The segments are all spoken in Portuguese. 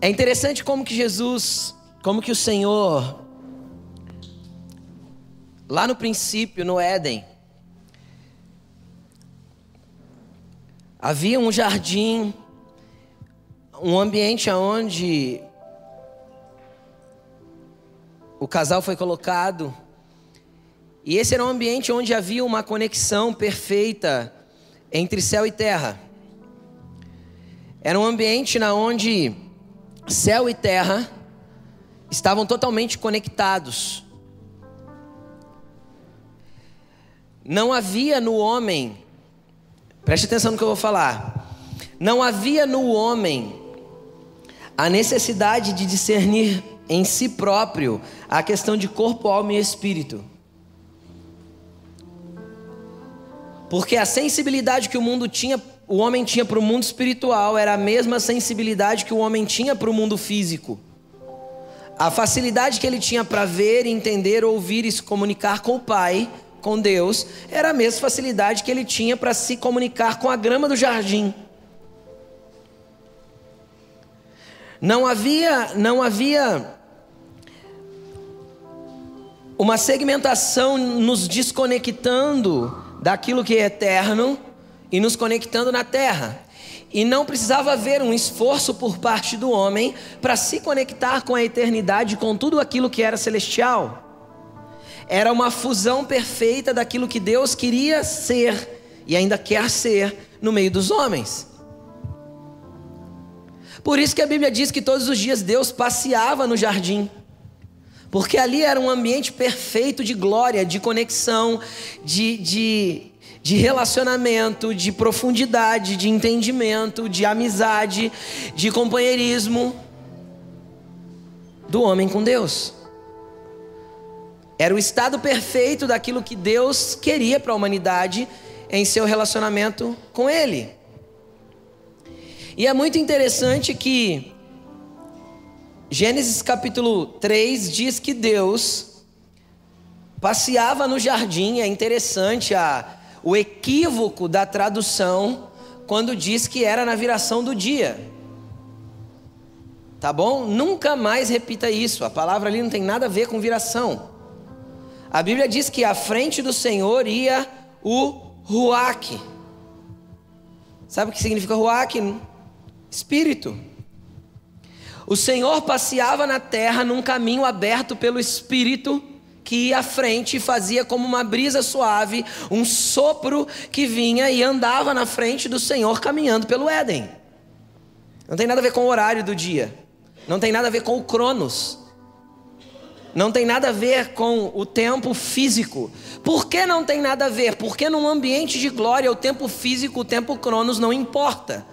É interessante como que Jesus, como que o Senhor, lá no princípio, no Éden, havia um jardim, um ambiente onde o casal foi colocado, e esse era um ambiente onde havia uma conexão perfeita entre céu e terra. Era um ambiente na onde céu e terra estavam totalmente conectados. Não havia no homem, preste atenção no que eu vou falar. Não havia no homem a necessidade de discernir em si próprio a questão de corpo, alma e espírito. Porque a sensibilidade que o mundo tinha, o homem tinha para o mundo espiritual era a mesma sensibilidade que o homem tinha para o mundo físico. A facilidade que ele tinha para ver, entender, ouvir e se comunicar com o Pai, com Deus, era a mesma facilidade que ele tinha para se comunicar com a grama do jardim. Não havia, não havia uma segmentação nos desconectando daquilo que é eterno e nos conectando na terra. E não precisava haver um esforço por parte do homem para se conectar com a eternidade, com tudo aquilo que era celestial. Era uma fusão perfeita daquilo que Deus queria ser e ainda quer ser no meio dos homens. Por isso que a Bíblia diz que todos os dias Deus passeava no jardim. Porque ali era um ambiente perfeito de glória, de conexão, de, de, de relacionamento, de profundidade, de entendimento, de amizade, de companheirismo do homem com Deus. Era o estado perfeito daquilo que Deus queria para a humanidade em seu relacionamento com Ele. E é muito interessante que Gênesis capítulo 3 diz que Deus passeava no jardim, é interessante a, o equívoco da tradução quando diz que era na viração do dia. Tá bom? Nunca mais repita isso, a palavra ali não tem nada a ver com viração. A Bíblia diz que à frente do Senhor ia o Ruach. Sabe o que significa Ruach? Espírito. O Senhor passeava na terra num caminho aberto pelo Espírito que à frente fazia como uma brisa suave, um sopro que vinha e andava na frente do Senhor caminhando pelo Éden. Não tem nada a ver com o horário do dia, não tem nada a ver com o Cronos, não tem nada a ver com o tempo físico. Por que não tem nada a ver? Porque num ambiente de glória, o tempo físico, o tempo Cronos não importa.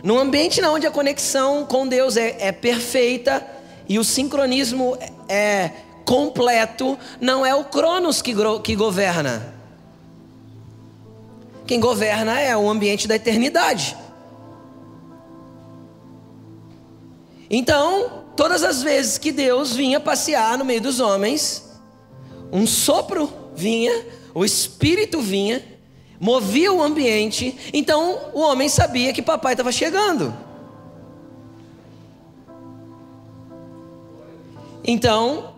Num ambiente onde a conexão com Deus é, é perfeita e o sincronismo é completo, não é o Cronos que, que governa. Quem governa é o ambiente da eternidade. Então, todas as vezes que Deus vinha passear no meio dos homens, um sopro vinha, o Espírito vinha, movia o ambiente, então o homem sabia que papai estava chegando. Então,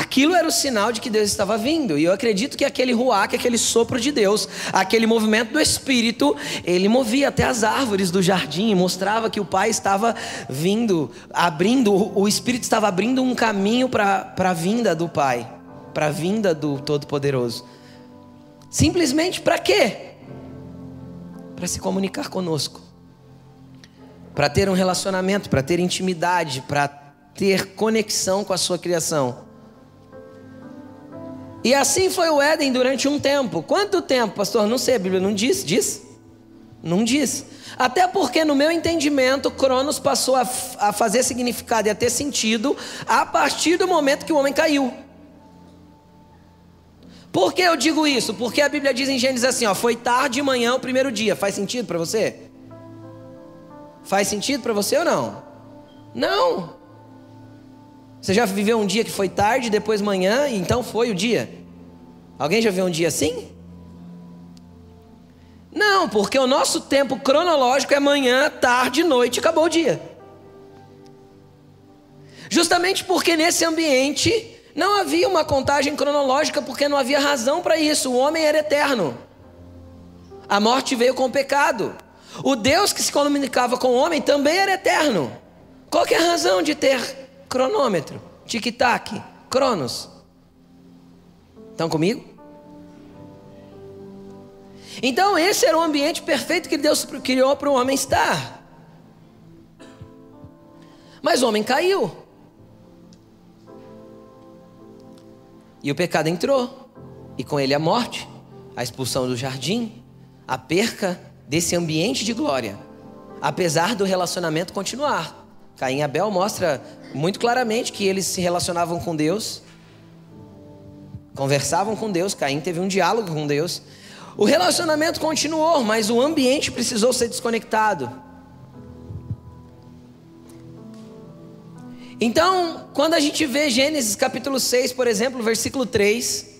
aquilo era o sinal de que Deus estava vindo. E eu acredito que aquele ruach, aquele sopro de Deus, aquele movimento do Espírito, ele movia até as árvores do jardim, mostrava que o Pai estava vindo, abrindo, o Espírito estava abrindo um caminho para a vinda do Pai, para a vinda do Todo-Poderoso. Simplesmente para quê? para se comunicar conosco, para ter um relacionamento, para ter intimidade, para ter conexão com a sua criação. E assim foi o Éden durante um tempo. Quanto tempo, pastor? Não sei, a Bíblia não diz, diz? Não diz. Até porque, no meu entendimento, Cronos passou a, a fazer significado e a ter sentido a partir do momento que o homem caiu. Por que eu digo isso? Porque a Bíblia diz em Gênesis assim, ó, foi tarde de manhã o primeiro dia. Faz sentido para você? Faz sentido para você ou não? Não. Você já viveu um dia que foi tarde, depois manhã, e então foi o dia? Alguém já viu um dia assim? Não, porque o nosso tempo cronológico é manhã, tarde, noite, acabou o dia. Justamente porque nesse ambiente não havia uma contagem cronológica, porque não havia razão para isso. O homem era eterno. A morte veio com o pecado. O Deus que se comunicava com o homem também era eterno. Qual é a razão de ter cronômetro, tic-tac, cronos? Estão comigo? Então, esse era o ambiente perfeito que Deus criou para o homem estar. Mas o homem caiu. E o pecado entrou. E com ele a morte, a expulsão do jardim, a perca desse ambiente de glória, apesar do relacionamento continuar. Caim e Abel mostra muito claramente que eles se relacionavam com Deus, conversavam com Deus, Caim teve um diálogo com Deus. O relacionamento continuou, mas o ambiente precisou ser desconectado. Então, quando a gente vê Gênesis capítulo 6, por exemplo, versículo 3,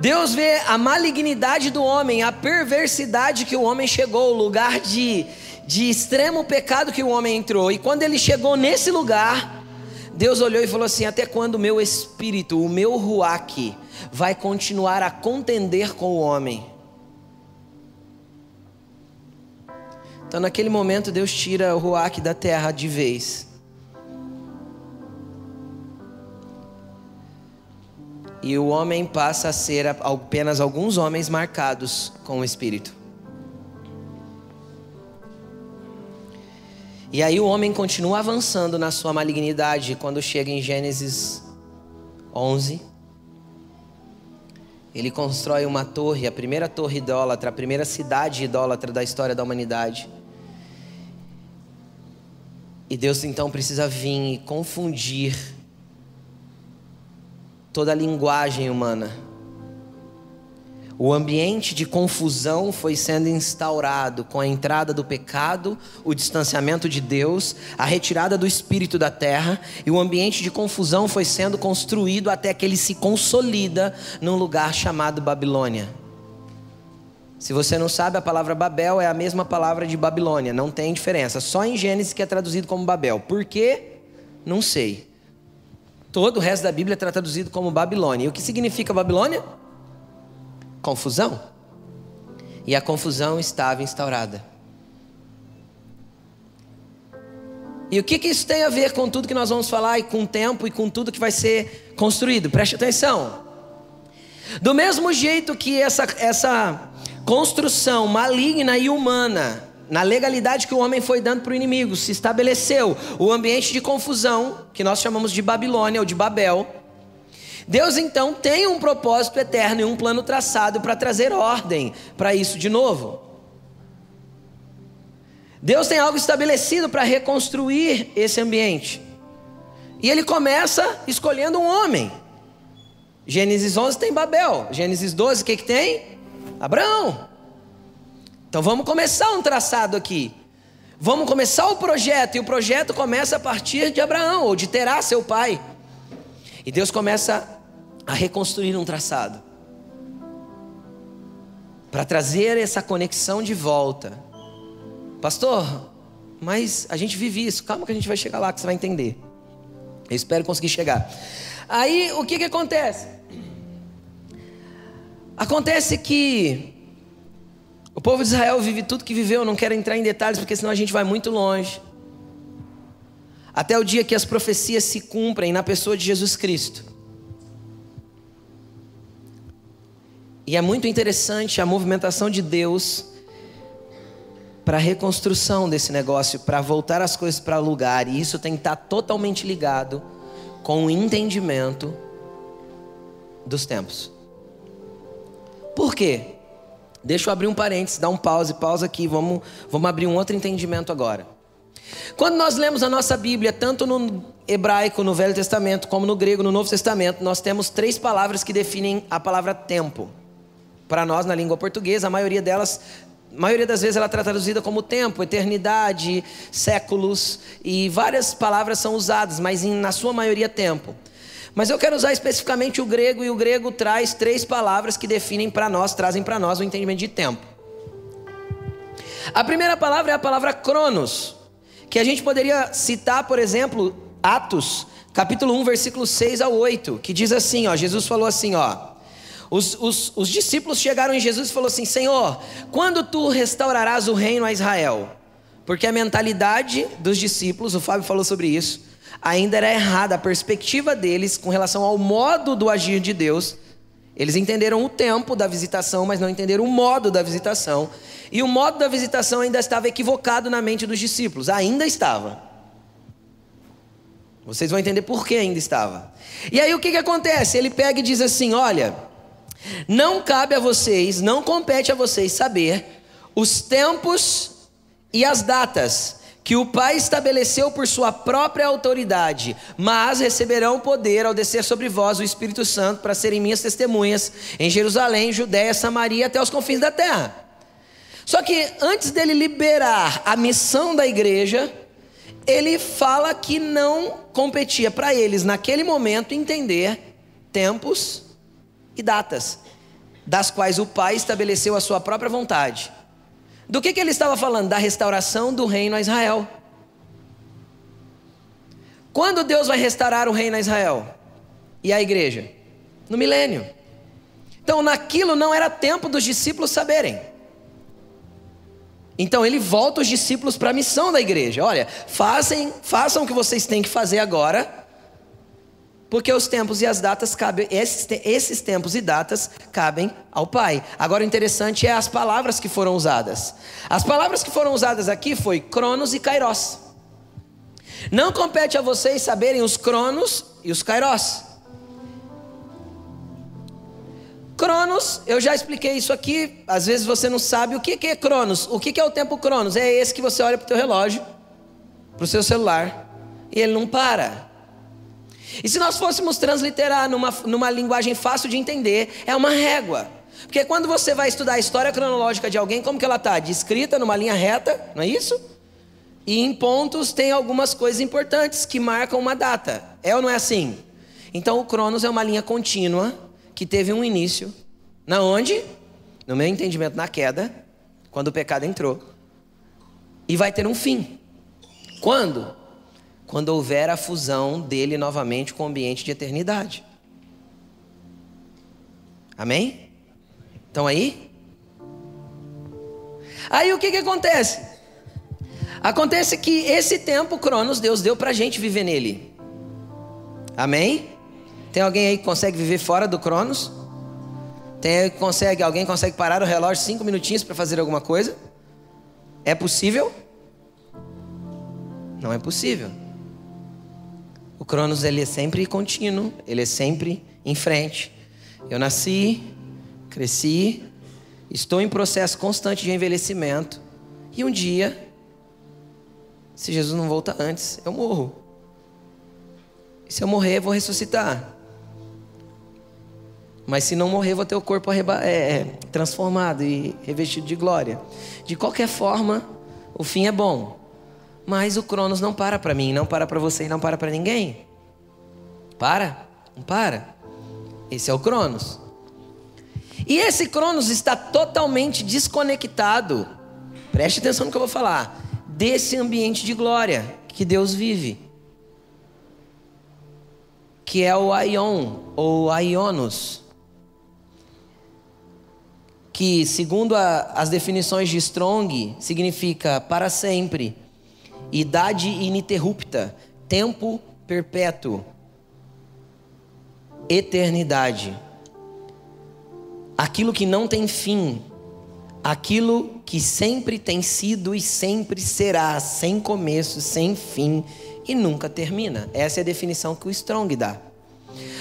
Deus vê a malignidade do homem, a perversidade que o homem chegou, o lugar de, de extremo pecado que o homem entrou. E quando ele chegou nesse lugar, Deus olhou e falou assim: Até quando o meu espírito, o meu ruach, vai continuar a contender com o homem? Então, naquele momento, Deus tira o ruach da terra de vez. E o homem passa a ser apenas alguns homens marcados com o Espírito. E aí o homem continua avançando na sua malignidade quando chega em Gênesis 11. Ele constrói uma torre, a primeira torre idólatra, a primeira cidade idólatra da história da humanidade. E Deus então precisa vir e confundir toda a linguagem humana. O ambiente de confusão foi sendo instaurado com a entrada do pecado, o distanciamento de Deus, a retirada do espírito da terra, e o ambiente de confusão foi sendo construído até que ele se consolida num lugar chamado Babilônia. Se você não sabe, a palavra Babel é a mesma palavra de Babilônia, não tem diferença. Só em Gênesis que é traduzido como Babel. Por quê? Não sei. Todo o resto da Bíblia está traduzido como Babilônia. E o que significa Babilônia? Confusão. E a confusão estava instaurada. E o que, que isso tem a ver com tudo que nós vamos falar, e com o tempo, e com tudo que vai ser construído? Preste atenção. Do mesmo jeito que essa, essa construção maligna e humana na legalidade que o homem foi dando para o inimigo, se estabeleceu o ambiente de confusão, que nós chamamos de Babilônia ou de Babel. Deus então tem um propósito eterno e um plano traçado para trazer ordem para isso de novo. Deus tem algo estabelecido para reconstruir esse ambiente. E ele começa escolhendo um homem. Gênesis 11 tem Babel. Gênesis 12, o que, que tem? Abraão. Então vamos começar um traçado aqui. Vamos começar o projeto, e o projeto começa a partir de Abraão, ou de Terá, seu pai. E Deus começa a reconstruir um traçado. Para trazer essa conexão de volta. Pastor, mas a gente vive isso. Calma que a gente vai chegar lá que você vai entender. Eu espero conseguir chegar. Aí o que, que acontece? Acontece que o povo de Israel vive tudo que viveu, não quero entrar em detalhes porque senão a gente vai muito longe. Até o dia que as profecias se cumprem na pessoa de Jesus Cristo. E é muito interessante a movimentação de Deus para a reconstrução desse negócio, para voltar as coisas para lugar, e isso tem que estar totalmente ligado com o entendimento dos tempos. Por quê? Deixa eu abrir um parênteses, dar um pause, pausa aqui, vamos, vamos abrir um outro entendimento agora. Quando nós lemos a nossa Bíblia, tanto no hebraico, no Velho Testamento, como no grego, no Novo Testamento, nós temos três palavras que definem a palavra tempo. Para nós, na língua portuguesa, a maioria delas, a maioria das vezes ela é traduzida como tempo, eternidade, séculos, e várias palavras são usadas, mas em, na sua maioria tempo. Mas eu quero usar especificamente o grego, e o grego traz três palavras que definem para nós, trazem para nós o entendimento de tempo. A primeira palavra é a palavra cronos, que a gente poderia citar, por exemplo, Atos, capítulo 1, versículo 6 ao 8, que diz assim, ó, Jesus falou assim, ó, os, os, os discípulos chegaram em Jesus e falou assim, Senhor, quando tu restaurarás o reino a Israel? Porque a mentalidade dos discípulos, o Fábio falou sobre isso, ainda era errada, a perspectiva deles com relação ao modo do agir de Deus, eles entenderam o tempo da visitação, mas não entenderam o modo da visitação. E o modo da visitação ainda estava equivocado na mente dos discípulos, ainda estava. Vocês vão entender por que ainda estava. E aí o que, que acontece? Ele pega e diz assim: Olha, não cabe a vocês, não compete a vocês saber os tempos e as datas que o Pai estabeleceu por sua própria autoridade, mas receberão poder ao descer sobre vós o Espírito Santo para serem minhas testemunhas em Jerusalém, Judéia, Samaria até os confins da terra. Só que antes dele liberar a missão da igreja, ele fala que não competia para eles naquele momento entender tempos e datas, das quais o Pai estabeleceu a sua própria vontade. Do que, que ele estava falando? Da restauração do reino a Israel. Quando Deus vai restaurar o reino a Israel e a igreja? No milênio. Então, naquilo não era tempo dos discípulos saberem. Então ele volta os discípulos para a missão da igreja. Olha, façam, façam o que vocês têm que fazer agora, porque os tempos e as datas cabem, esses, esses tempos e datas cabem ao Pai. Agora o interessante é as palavras que foram usadas. As palavras que foram usadas aqui foi Cronos e Kairos. Não compete a vocês saberem os Cronos e os Kairos. Cronos, eu já expliquei isso aqui, às vezes você não sabe o que é Cronos. O que é o tempo Cronos? É esse que você olha para o teu relógio, para o seu celular, e ele não para. E se nós fôssemos transliterar numa, numa linguagem fácil de entender, é uma régua. Porque quando você vai estudar a história cronológica de alguém, como que ela está? Descrita numa linha reta, não é isso? E em pontos tem algumas coisas importantes que marcam uma data. É ou não é assim? Então o Cronos é uma linha contínua que teve um início, na onde? No meu entendimento, na queda, quando o pecado entrou, e vai ter um fim. Quando? Quando houver a fusão dele novamente com o ambiente de eternidade. Amém? Estão aí? Aí o que, que acontece? Acontece que esse tempo, Cronos, Deus deu para a gente viver nele. Amém? Tem alguém aí que consegue viver fora do Cronos? Tem consegue, alguém consegue parar o relógio cinco minutinhos para fazer alguma coisa? É possível? Não é possível. O Cronos ele é sempre contínuo, ele é sempre em frente. Eu nasci, cresci, estou em processo constante de envelhecimento e um dia, se Jesus não volta antes, eu morro. E se eu morrer, eu vou ressuscitar. Mas se não morrer, vou ter o corpo é, é, transformado e revestido de glória. De qualquer forma, o fim é bom. Mas o Cronos não para para mim, não para para você e não para para ninguém. Para? Não para. Esse é o Cronos. E esse Cronos está totalmente desconectado. Preste atenção no que eu vou falar. Desse ambiente de glória que Deus vive. Que é o Aion ou Aionos que, segundo a, as definições de Strong, significa para sempre, idade ininterrupta, tempo perpétuo, eternidade. Aquilo que não tem fim, aquilo que sempre tem sido e sempre será, sem começo, sem fim e nunca termina. Essa é a definição que o Strong dá.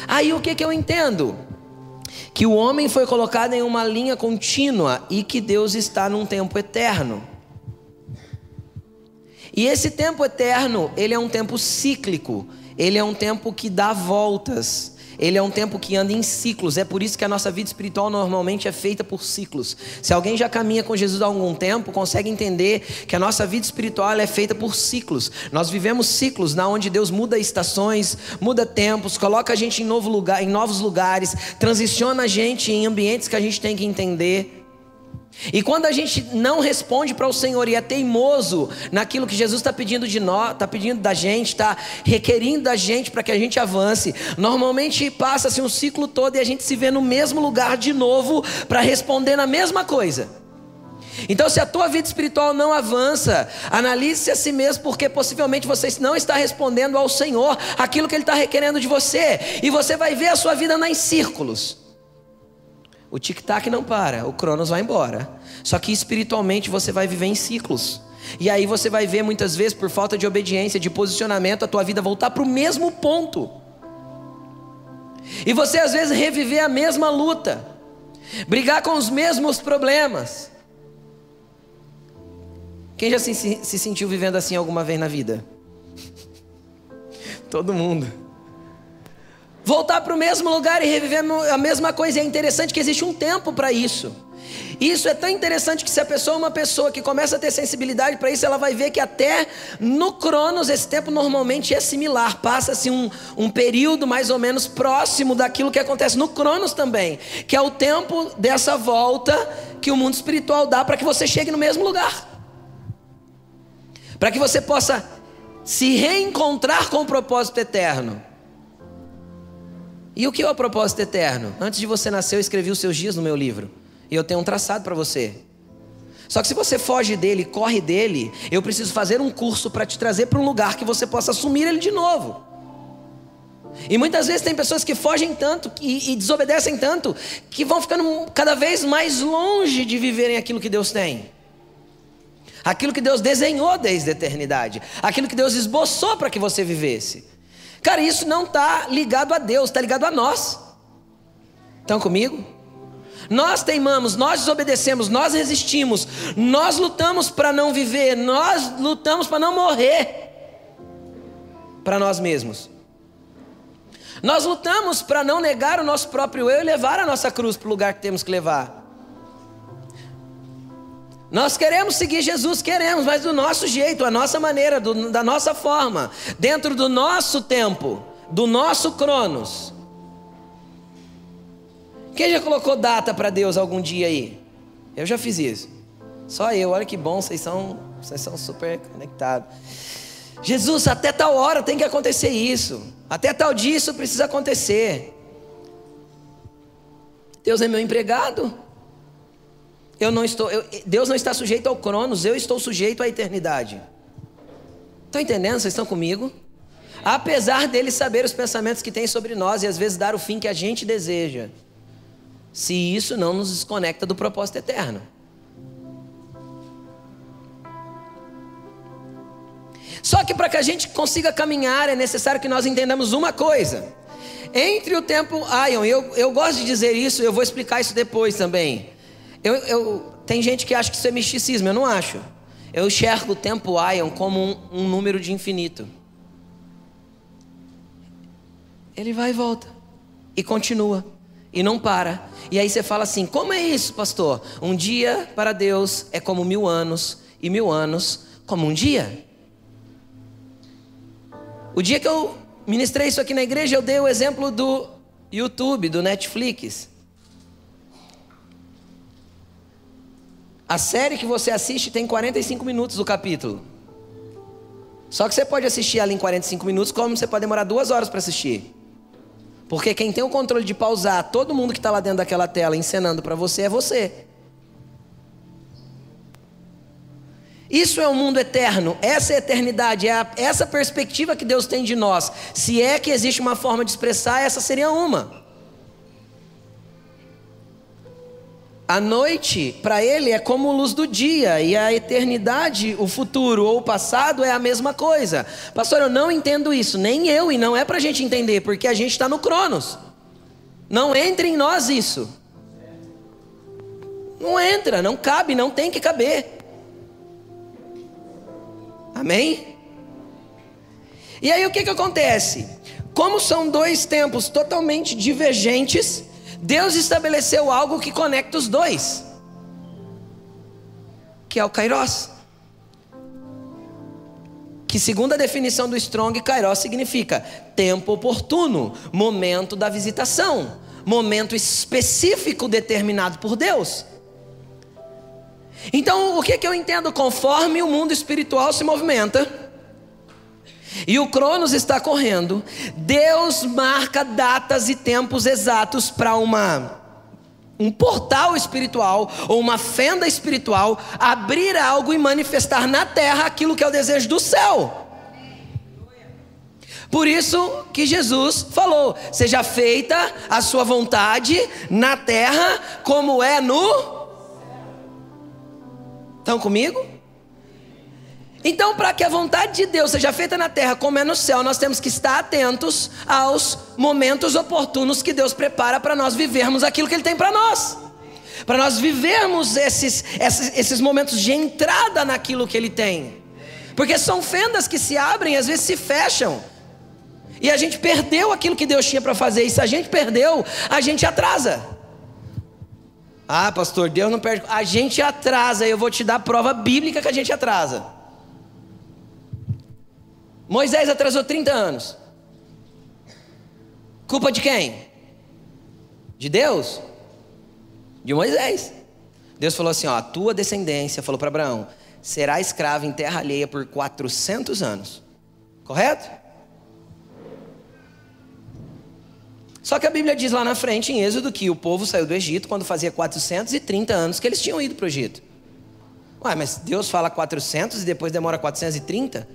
Aí o que, que eu entendo? que o homem foi colocado em uma linha contínua e que Deus está num tempo eterno. E esse tempo eterno, ele é um tempo cíclico, ele é um tempo que dá voltas. Ele é um tempo que anda em ciclos. É por isso que a nossa vida espiritual normalmente é feita por ciclos. Se alguém já caminha com Jesus há algum tempo, consegue entender que a nossa vida espiritual é feita por ciclos. Nós vivemos ciclos na onde Deus muda estações, muda tempos, coloca a gente em novo lugar, em novos lugares, transiciona a gente em ambientes que a gente tem que entender. E quando a gente não responde para o Senhor e é teimoso naquilo que Jesus está pedindo de nós, está pedindo da gente, está requerindo da gente para que a gente avance, normalmente passa-se um ciclo todo e a gente se vê no mesmo lugar de novo para responder na mesma coisa. Então, se a tua vida espiritual não avança, analise-se a si mesmo, porque possivelmente você não está respondendo ao Senhor aquilo que Ele está requerendo de você, e você vai ver a sua vida em círculos. O tic-tac não para, o Cronos vai embora. Só que espiritualmente você vai viver em ciclos. E aí você vai ver muitas vezes, por falta de obediência, de posicionamento, a tua vida voltar para o mesmo ponto. E você às vezes reviver a mesma luta, brigar com os mesmos problemas. Quem já se, se sentiu vivendo assim alguma vez na vida? Todo mundo voltar para o mesmo lugar e reviver a mesma coisa. E é interessante que existe um tempo para isso. Isso é tão interessante que se a pessoa é uma pessoa que começa a ter sensibilidade para isso, ela vai ver que até no Cronos esse tempo normalmente é similar. Passa-se um, um período mais ou menos próximo daquilo que acontece no Cronos também, que é o tempo dessa volta que o mundo espiritual dá para que você chegue no mesmo lugar. Para que você possa se reencontrar com o propósito eterno. E o que é o propósito eterno? Antes de você nascer, eu escrevi os seus dias no meu livro. E eu tenho um traçado para você. Só que se você foge dele, corre dele, eu preciso fazer um curso para te trazer para um lugar que você possa assumir ele de novo. E muitas vezes tem pessoas que fogem tanto e, e desobedecem tanto que vão ficando cada vez mais longe de viverem aquilo que Deus tem. Aquilo que Deus desenhou desde a eternidade. Aquilo que Deus esboçou para que você vivesse. Cara, isso não está ligado a Deus, está ligado a nós. Estão comigo? Nós teimamos, nós desobedecemos, nós resistimos, nós lutamos para não viver, nós lutamos para não morrer para nós mesmos. Nós lutamos para não negar o nosso próprio eu e levar a nossa cruz para o lugar que temos que levar. Nós queremos seguir Jesus, queremos, mas do nosso jeito, a nossa maneira, do, da nossa forma, dentro do nosso tempo, do nosso cronos. Quem já colocou data para Deus algum dia aí? Eu já fiz isso. Só eu, olha que bom, vocês são, vocês são super conectados. Jesus, até tal hora tem que acontecer isso. Até tal dia isso precisa acontecer. Deus é meu empregado. Eu não estou, eu, Deus não está sujeito ao Cronos, eu estou sujeito à eternidade. Estão entendendo? Vocês estão comigo? Apesar dele saber os pensamentos que tem sobre nós e às vezes dar o fim que a gente deseja, se isso não nos desconecta do propósito eterno. Só que para que a gente consiga caminhar é necessário que nós entendamos uma coisa. Entre o tempo Aion, eu, eu gosto de dizer isso, eu vou explicar isso depois também. Eu, eu, tem gente que acha que isso é misticismo, eu não acho. Eu enxergo o tempo Ion como um, um número de infinito. Ele vai e volta. E continua. E não para. E aí você fala assim: como é isso, pastor? Um dia para Deus é como mil anos, e mil anos como um dia. O dia que eu ministrei isso aqui na igreja, eu dei o exemplo do YouTube, do Netflix. A série que você assiste tem 45 minutos o capítulo. Só que você pode assistir ela em 45 minutos, como você pode demorar duas horas para assistir. Porque quem tem o controle de pausar todo mundo que está lá dentro daquela tela encenando para você é você. Isso é um mundo eterno, essa é a eternidade, é a, essa perspectiva que Deus tem de nós. Se é que existe uma forma de expressar, essa seria uma. A noite, para ele, é como luz do dia, e a eternidade, o futuro ou o passado é a mesma coisa. Pastor, eu não entendo isso, nem eu, e não é para a gente entender, porque a gente está no Cronos. Não entra em nós isso. Não entra, não cabe, não tem que caber. Amém? E aí o que, que acontece? Como são dois tempos totalmente divergentes, Deus estabeleceu algo que conecta os dois, que é o Kairos. Que, segundo a definição do Strong, Kairos significa tempo oportuno, momento da visitação, momento específico determinado por Deus. Então, o que, que eu entendo? Conforme o mundo espiritual se movimenta, e o Cronos está correndo, Deus marca datas e tempos exatos para uma um portal espiritual ou uma fenda espiritual abrir algo e manifestar na terra aquilo que é o desejo do céu. Por isso que Jesus falou: seja feita a sua vontade na terra como é no. Estão comigo? Então, para que a vontade de Deus seja feita na terra como é no céu, nós temos que estar atentos aos momentos oportunos que Deus prepara para nós vivermos aquilo que Ele tem para nós. Para nós vivermos esses, esses, esses momentos de entrada naquilo que Ele tem. Porque são fendas que se abrem e às vezes se fecham. E a gente perdeu aquilo que Deus tinha para fazer. E se a gente perdeu, a gente atrasa. Ah, pastor, Deus não perde. A gente atrasa. Eu vou te dar prova bíblica que a gente atrasa. Moisés atrasou 30 anos. Culpa de quem? De Deus? De Moisés. Deus falou assim: ó, a tua descendência, falou para Abraão, será escrava em terra alheia por 400 anos. Correto? Só que a Bíblia diz lá na frente, em Êxodo, que o povo saiu do Egito quando fazia 430 anos que eles tinham ido para o Egito. Ué, mas Deus fala 400 e depois demora 430?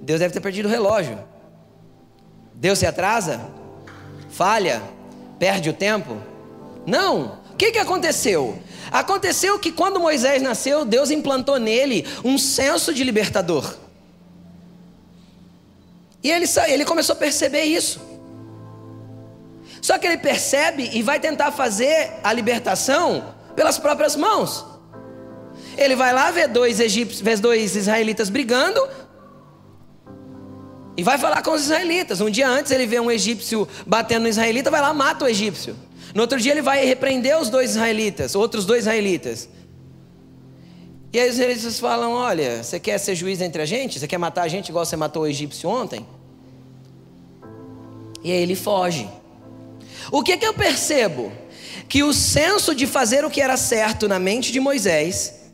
Deus deve ter perdido o relógio. Deus se atrasa? Falha? Perde o tempo? Não. O que, que aconteceu? Aconteceu que quando Moisés nasceu, Deus implantou nele um senso de libertador. E ele, ele começou a perceber isso. Só que ele percebe e vai tentar fazer a libertação pelas próprias mãos. Ele vai lá ver dois egípcios, vê dois israelitas brigando e vai falar com os israelitas. Um dia antes ele vê um egípcio batendo no israelita, vai lá mata o egípcio. No outro dia ele vai repreender os dois israelitas, outros dois israelitas. E aí os israelitas falam: Olha, você quer ser juiz entre a gente? Você quer matar a gente igual você matou o egípcio ontem? E aí ele foge. O que, que eu percebo? Que o senso de fazer o que era certo na mente de Moisés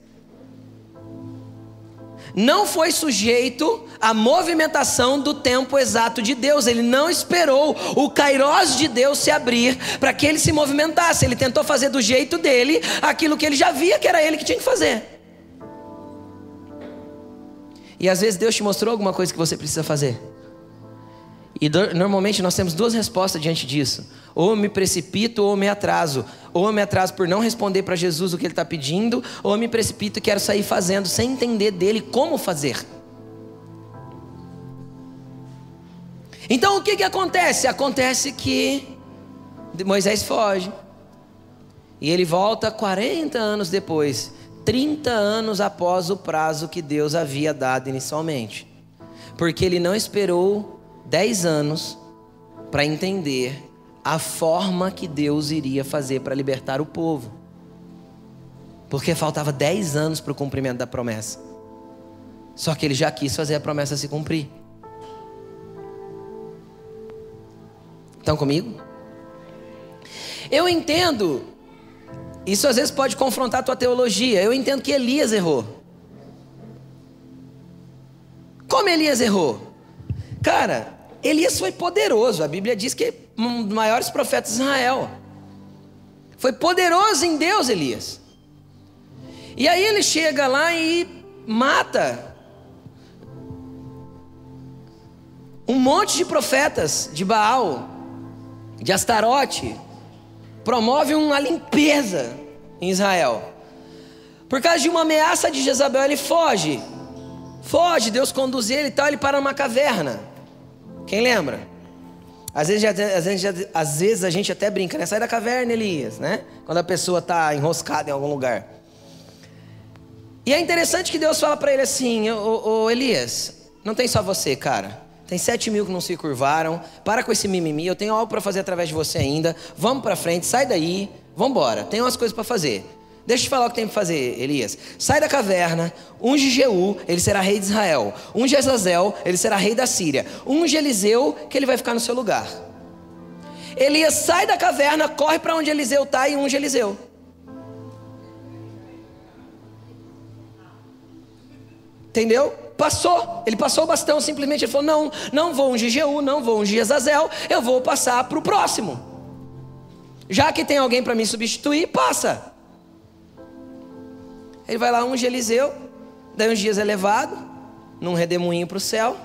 não foi sujeito à movimentação do tempo exato de Deus. Ele não esperou o kairós de Deus se abrir para que ele se movimentasse. Ele tentou fazer do jeito dele aquilo que ele já via que era ele que tinha que fazer. E às vezes Deus te mostrou alguma coisa que você precisa fazer. E normalmente nós temos duas respostas diante disso. Ou me precipito ou me atraso. Ou me atraso por não responder para Jesus o que ele está pedindo, ou me precipito e quero sair fazendo sem entender dele como fazer. Então o que, que acontece? Acontece que Moisés foge. E ele volta 40 anos depois, 30 anos após o prazo que Deus havia dado inicialmente. Porque ele não esperou 10 anos para entender a forma que Deus iria fazer para libertar o povo. Porque faltava 10 anos para o cumprimento da promessa. Só que ele já quis fazer a promessa se cumprir. Estão comigo? Eu entendo, isso às vezes pode confrontar a tua teologia. Eu entendo que Elias errou. Como Elias errou? Cara, Elias foi poderoso. A Bíblia diz que é um dos maiores profetas de Israel. Foi poderoso em Deus, Elias. E aí ele chega lá e mata um monte de profetas de Baal, de Astarote. Promove uma limpeza em Israel. Por causa de uma ameaça de Jezabel, ele foge. Foge, Deus conduz ele e tal, ele para numa caverna. Quem lembra? Às vezes, às, vezes, às vezes a gente até brinca, né? Sai da caverna, Elias, né? Quando a pessoa está enroscada em algum lugar. E é interessante que Deus fala para ele assim: ô, ô, Elias, não tem só você, cara. Tem sete mil que não se curvaram. Para com esse mimimi. Eu tenho algo para fazer através de você ainda. Vamos para frente, sai daí. Vamos embora. Tem umas coisas para fazer. Deixa eu te falar o que tem para fazer, Elias. Sai da caverna, unge Jeú, ele será rei de Israel. Unge Azazel, ele será rei da Síria. Unge Eliseu, que ele vai ficar no seu lugar. Elias sai da caverna, corre para onde Eliseu está e unge Eliseu. Entendeu? Passou. Ele passou o bastão, simplesmente ele falou: Não, não vou ungir Jeú, não vou ungir Azazel, eu vou passar para o próximo. Já que tem alguém para me substituir, passa. Ele vai lá, unge Eliseu, daí uns dias é levado, num redemoinho para o céu.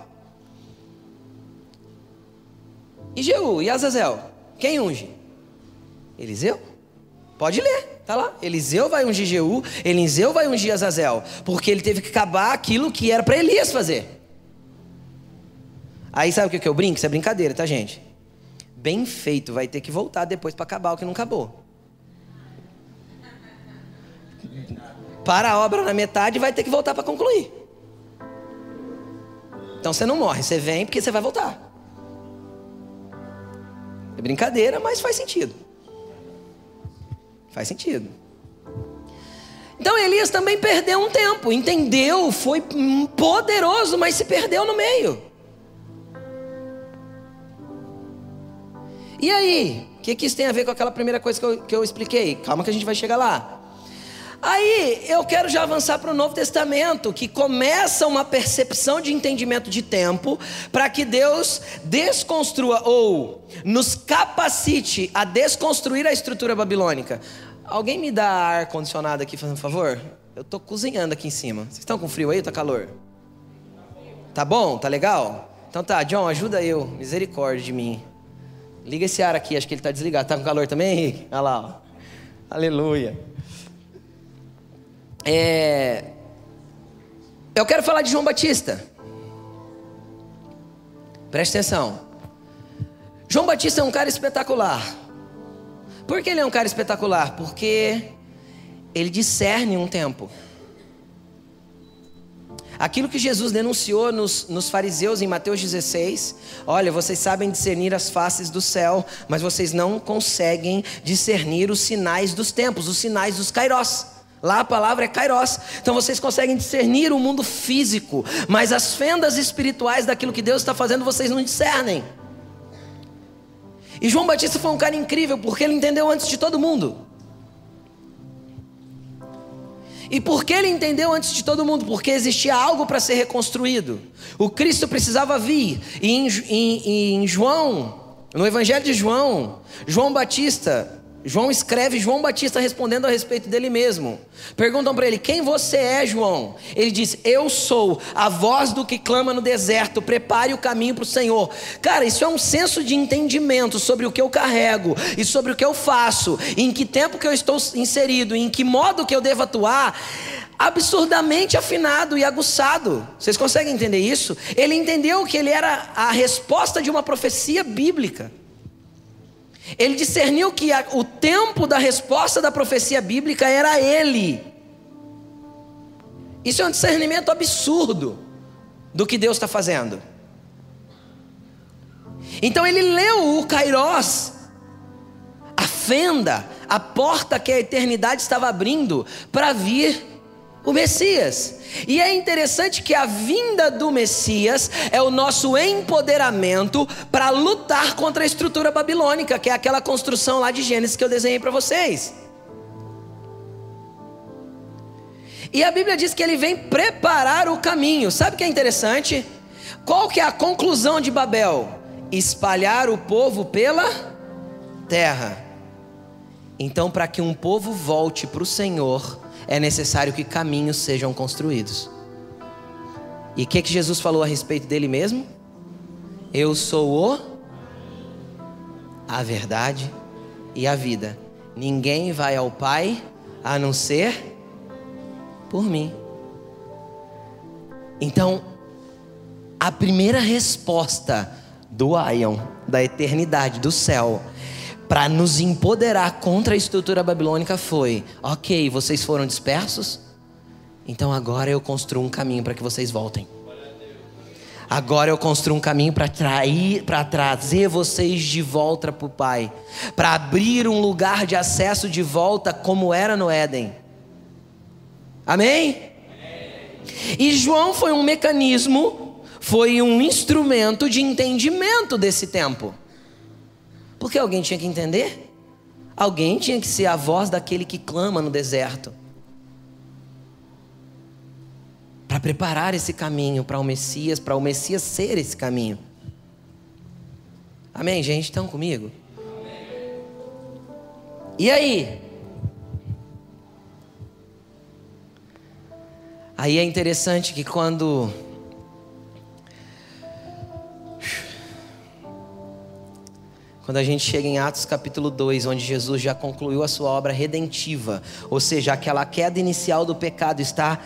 E Jeú, e Azazel? Quem unge? Eliseu? Pode ler, tá lá. Eliseu vai ungir Jeú, Eliseu vai ungir Azazel, porque ele teve que acabar aquilo que era para Elias fazer. Aí sabe o que eu brinco? Isso é brincadeira, tá, gente? Bem feito, vai ter que voltar depois para acabar o que não acabou. Para a obra na metade, vai ter que voltar para concluir. Então você não morre, você vem porque você vai voltar. É brincadeira, mas faz sentido. Faz sentido. Então Elias também perdeu um tempo, entendeu, foi poderoso, mas se perdeu no meio. E aí? O que, que isso tem a ver com aquela primeira coisa que eu, que eu expliquei? Calma que a gente vai chegar lá. Aí eu quero já avançar para o Novo Testamento, que começa uma percepção de entendimento de tempo, para que Deus desconstrua ou nos capacite a desconstruir a estrutura babilônica. Alguém me dá ar condicionado aqui, fazendo um favor? Eu estou cozinhando aqui em cima. Vocês estão com frio aí ou tá calor? Tá bom? Tá legal? Então tá, John, ajuda eu. Misericórdia de mim. Liga esse ar aqui, acho que ele está desligado. Tá com calor também, Henrique? Olha lá. Ó. Aleluia. É... Eu quero falar de João Batista. Preste atenção. João Batista é um cara espetacular. Por que ele é um cara espetacular? Porque ele discerne um tempo. Aquilo que Jesus denunciou nos, nos, fariseus em Mateus 16: olha, vocês sabem discernir as faces do céu, mas vocês não conseguem discernir os sinais dos tempos, os sinais dos kairós. Lá a palavra é kairos. Então vocês conseguem discernir o mundo físico, mas as fendas espirituais daquilo que Deus está fazendo vocês não discernem. E João Batista foi um cara incrível porque ele entendeu antes de todo mundo. E por que ele entendeu antes de todo mundo? Porque existia algo para ser reconstruído. O Cristo precisava vir. E em, em, em João, no Evangelho de João, João Batista João escreve João Batista respondendo a respeito dele mesmo. Perguntam para ele: Quem você é, João? Ele diz: Eu sou a voz do que clama no deserto, prepare o caminho para o Senhor. Cara, isso é um senso de entendimento sobre o que eu carrego e sobre o que eu faço, em que tempo que eu estou inserido, em que modo que eu devo atuar absurdamente afinado e aguçado. Vocês conseguem entender isso? Ele entendeu que ele era a resposta de uma profecia bíblica. Ele discerniu que a, o tempo da resposta da profecia bíblica era ele. Isso é um discernimento absurdo do que Deus está fazendo. Então ele leu o Kairós, a fenda, a porta que a eternidade estava abrindo para vir o Messias. E é interessante que a vinda do Messias é o nosso empoderamento para lutar contra a estrutura babilônica, que é aquela construção lá de Gênesis que eu desenhei para vocês. E a Bíblia diz que ele vem preparar o caminho. Sabe o que é interessante? Qual que é a conclusão de Babel? Espalhar o povo pela terra. Então, para que um povo volte para o Senhor, é necessário que caminhos sejam construídos. E o que, que Jesus falou a respeito dele mesmo? Eu sou o, a verdade e a vida. Ninguém vai ao Pai a não ser por mim. Então, a primeira resposta do Aion, da eternidade, do céu, para nos empoderar contra a estrutura babilônica foi: ok, vocês foram dispersos, então agora eu construo um caminho para que vocês voltem. Agora eu construo um caminho para trair, para trazer vocês de volta para o Pai, para abrir um lugar de acesso de volta como era no Éden. Amém? Amém? E João foi um mecanismo, foi um instrumento de entendimento desse tempo. Porque alguém tinha que entender. Alguém tinha que ser a voz daquele que clama no deserto. para preparar esse caminho para o Messias, para o Messias ser esse caminho. Amém, gente? Estão comigo? E aí? Aí é interessante que quando Quando a gente chega em Atos capítulo 2, onde Jesus já concluiu a sua obra redentiva, ou seja, aquela queda inicial do pecado está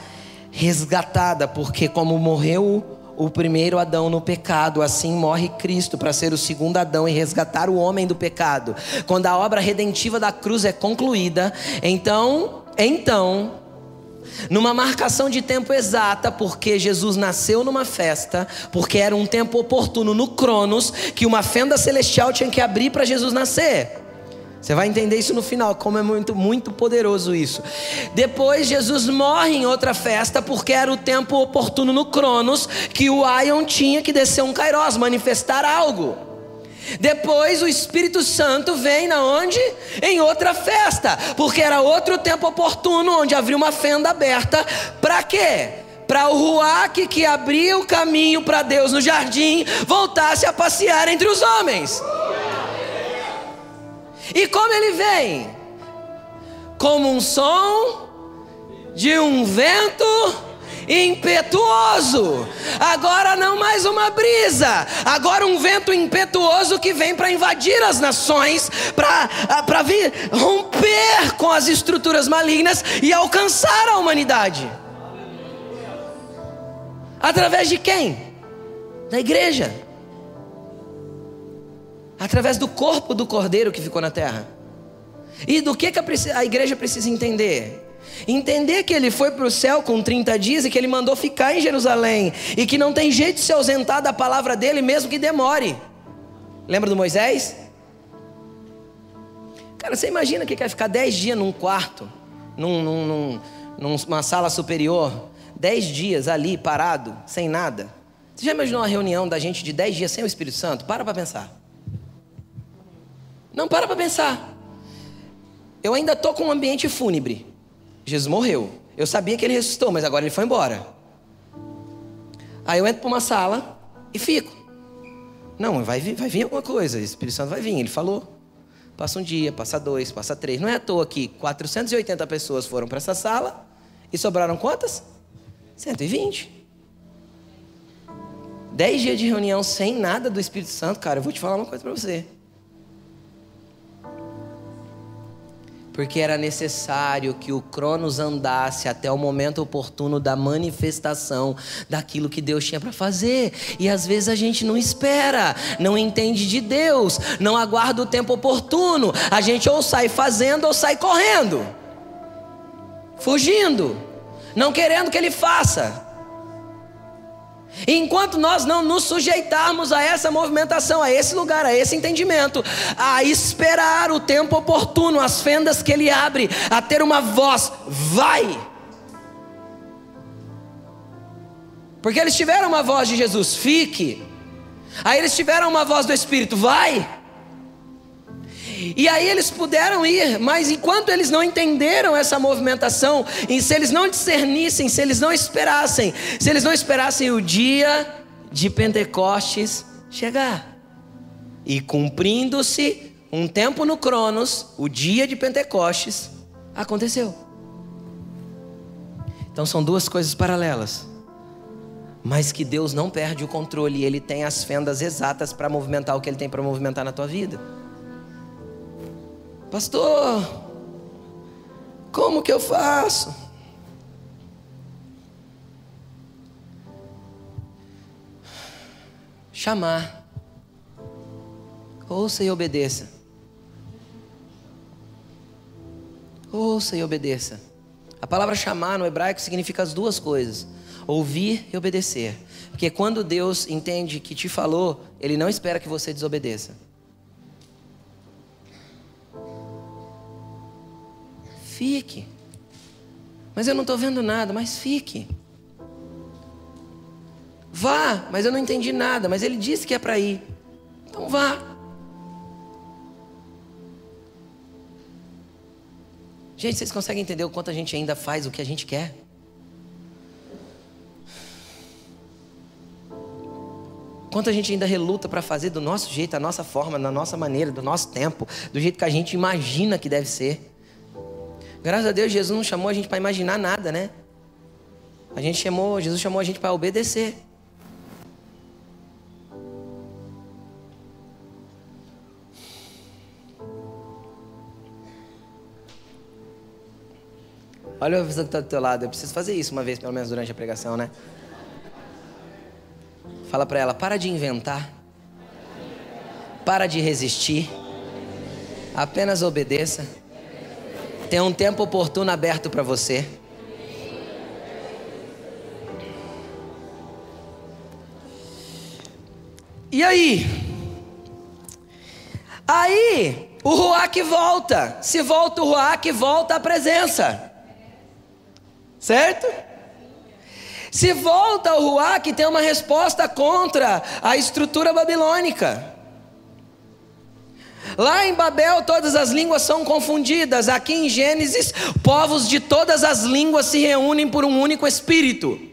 resgatada, porque como morreu o primeiro Adão no pecado, assim morre Cristo para ser o segundo Adão e resgatar o homem do pecado. Quando a obra redentiva da cruz é concluída, então, então numa marcação de tempo exata, porque Jesus nasceu numa festa, porque era um tempo oportuno no Cronos, que uma fenda celestial tinha que abrir para Jesus nascer. Você vai entender isso no final, como é muito, muito poderoso isso. Depois Jesus morre em outra festa, porque era o tempo oportuno no Cronos, que o Aion tinha que descer um Kairos, manifestar algo. Depois o Espírito Santo vem na onde? Em outra festa, porque era outro tempo oportuno onde havia uma fenda aberta. Para quê? Para o Ruach que abria o caminho para Deus no jardim voltasse a passear entre os homens. E como ele vem? Como um som de um vento impetuoso. Agora não mais uma brisa, agora um vento impetuoso que vem para invadir as nações, para vir romper com as estruturas malignas e alcançar a humanidade. Através de quem? Da igreja. Através do corpo do cordeiro que ficou na terra. E do que, que a igreja precisa entender? Entender que ele foi para o céu com 30 dias e que ele mandou ficar em Jerusalém. E que não tem jeito de se ausentar da palavra dele, mesmo que demore. Lembra do Moisés? Cara, você imagina que quer ficar 10 dias num quarto, num, num, num, numa sala superior, 10 dias ali parado, sem nada. Você já imaginou uma reunião da gente de 10 dias sem o Espírito Santo? Para para pensar. Não para para pensar. Eu ainda estou com um ambiente fúnebre. Jesus morreu. Eu sabia que ele ressuscitou, mas agora ele foi embora. Aí eu entro para uma sala e fico. Não, vai vai vir alguma coisa. O Espírito Santo vai vir. Ele falou. Passa um dia, passa dois, passa três. Não é à toa que 480 pessoas foram para essa sala e sobraram quantas? 120. Dez dias de reunião sem nada do Espírito Santo, cara. Eu vou te falar uma coisa para você. Porque era necessário que o Cronos andasse até o momento oportuno da manifestação daquilo que Deus tinha para fazer. E às vezes a gente não espera, não entende de Deus, não aguarda o tempo oportuno. A gente ou sai fazendo ou sai correndo, fugindo, não querendo que Ele faça. Enquanto nós não nos sujeitarmos a essa movimentação, a esse lugar, a esse entendimento, a esperar o tempo oportuno, as fendas que Ele abre, a ter uma voz, vai. Porque eles tiveram uma voz de Jesus, fique. Aí eles tiveram uma voz do Espírito, vai. E aí eles puderam ir, mas enquanto eles não entenderam essa movimentação, e se eles não discernissem, se eles não esperassem, se eles não esperassem o dia de Pentecostes chegar, e cumprindo-se um tempo no Cronos, o dia de Pentecostes aconteceu. Então são duas coisas paralelas. Mas que Deus não perde o controle, Ele tem as fendas exatas para movimentar o que Ele tem para movimentar na tua vida. Pastor, como que eu faço? Chamar. Ouça e obedeça. Ouça e obedeça. A palavra chamar no hebraico significa as duas coisas: ouvir e obedecer. Porque quando Deus entende que te falou, Ele não espera que você desobedeça. Fique. Mas eu não estou vendo nada, mas fique. Vá, mas eu não entendi nada, mas ele disse que é para ir. Então vá. Gente, vocês conseguem entender o quanto a gente ainda faz o que a gente quer? Quanto a gente ainda reluta para fazer do nosso jeito, da nossa forma, da nossa maneira, do nosso tempo, do jeito que a gente imagina que deve ser. Graças a Deus, Jesus não chamou a gente para imaginar nada, né? A gente chamou, Jesus chamou a gente para obedecer. Olha a visão que está do teu lado. Eu preciso fazer isso uma vez, pelo menos, durante a pregação, né? Fala para ela: para de inventar. Para de resistir. Apenas obedeça. Tem um tempo oportuno aberto para você. E aí? Aí, o Ruach volta. Se volta o Ruach, volta a presença. Certo? Se volta ao Ruach, tem uma resposta contra a estrutura babilônica. Lá em Babel todas as línguas são confundidas. Aqui em Gênesis, povos de todas as línguas se reúnem por um único espírito.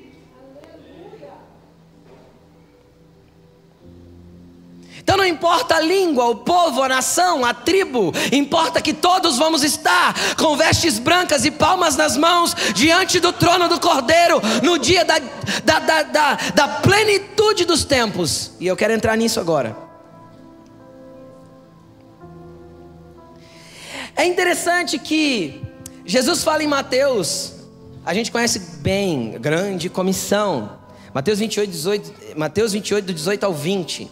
Então não importa a língua, o povo, a nação, a tribo, importa que todos vamos estar com vestes brancas e palmas nas mãos diante do trono do Cordeiro no dia da, da, da, da, da plenitude dos tempos. E eu quero entrar nisso agora. É interessante que Jesus fala em Mateus, a gente conhece bem, grande comissão. Mateus 28, 18, Mateus 28, do 18 ao 20.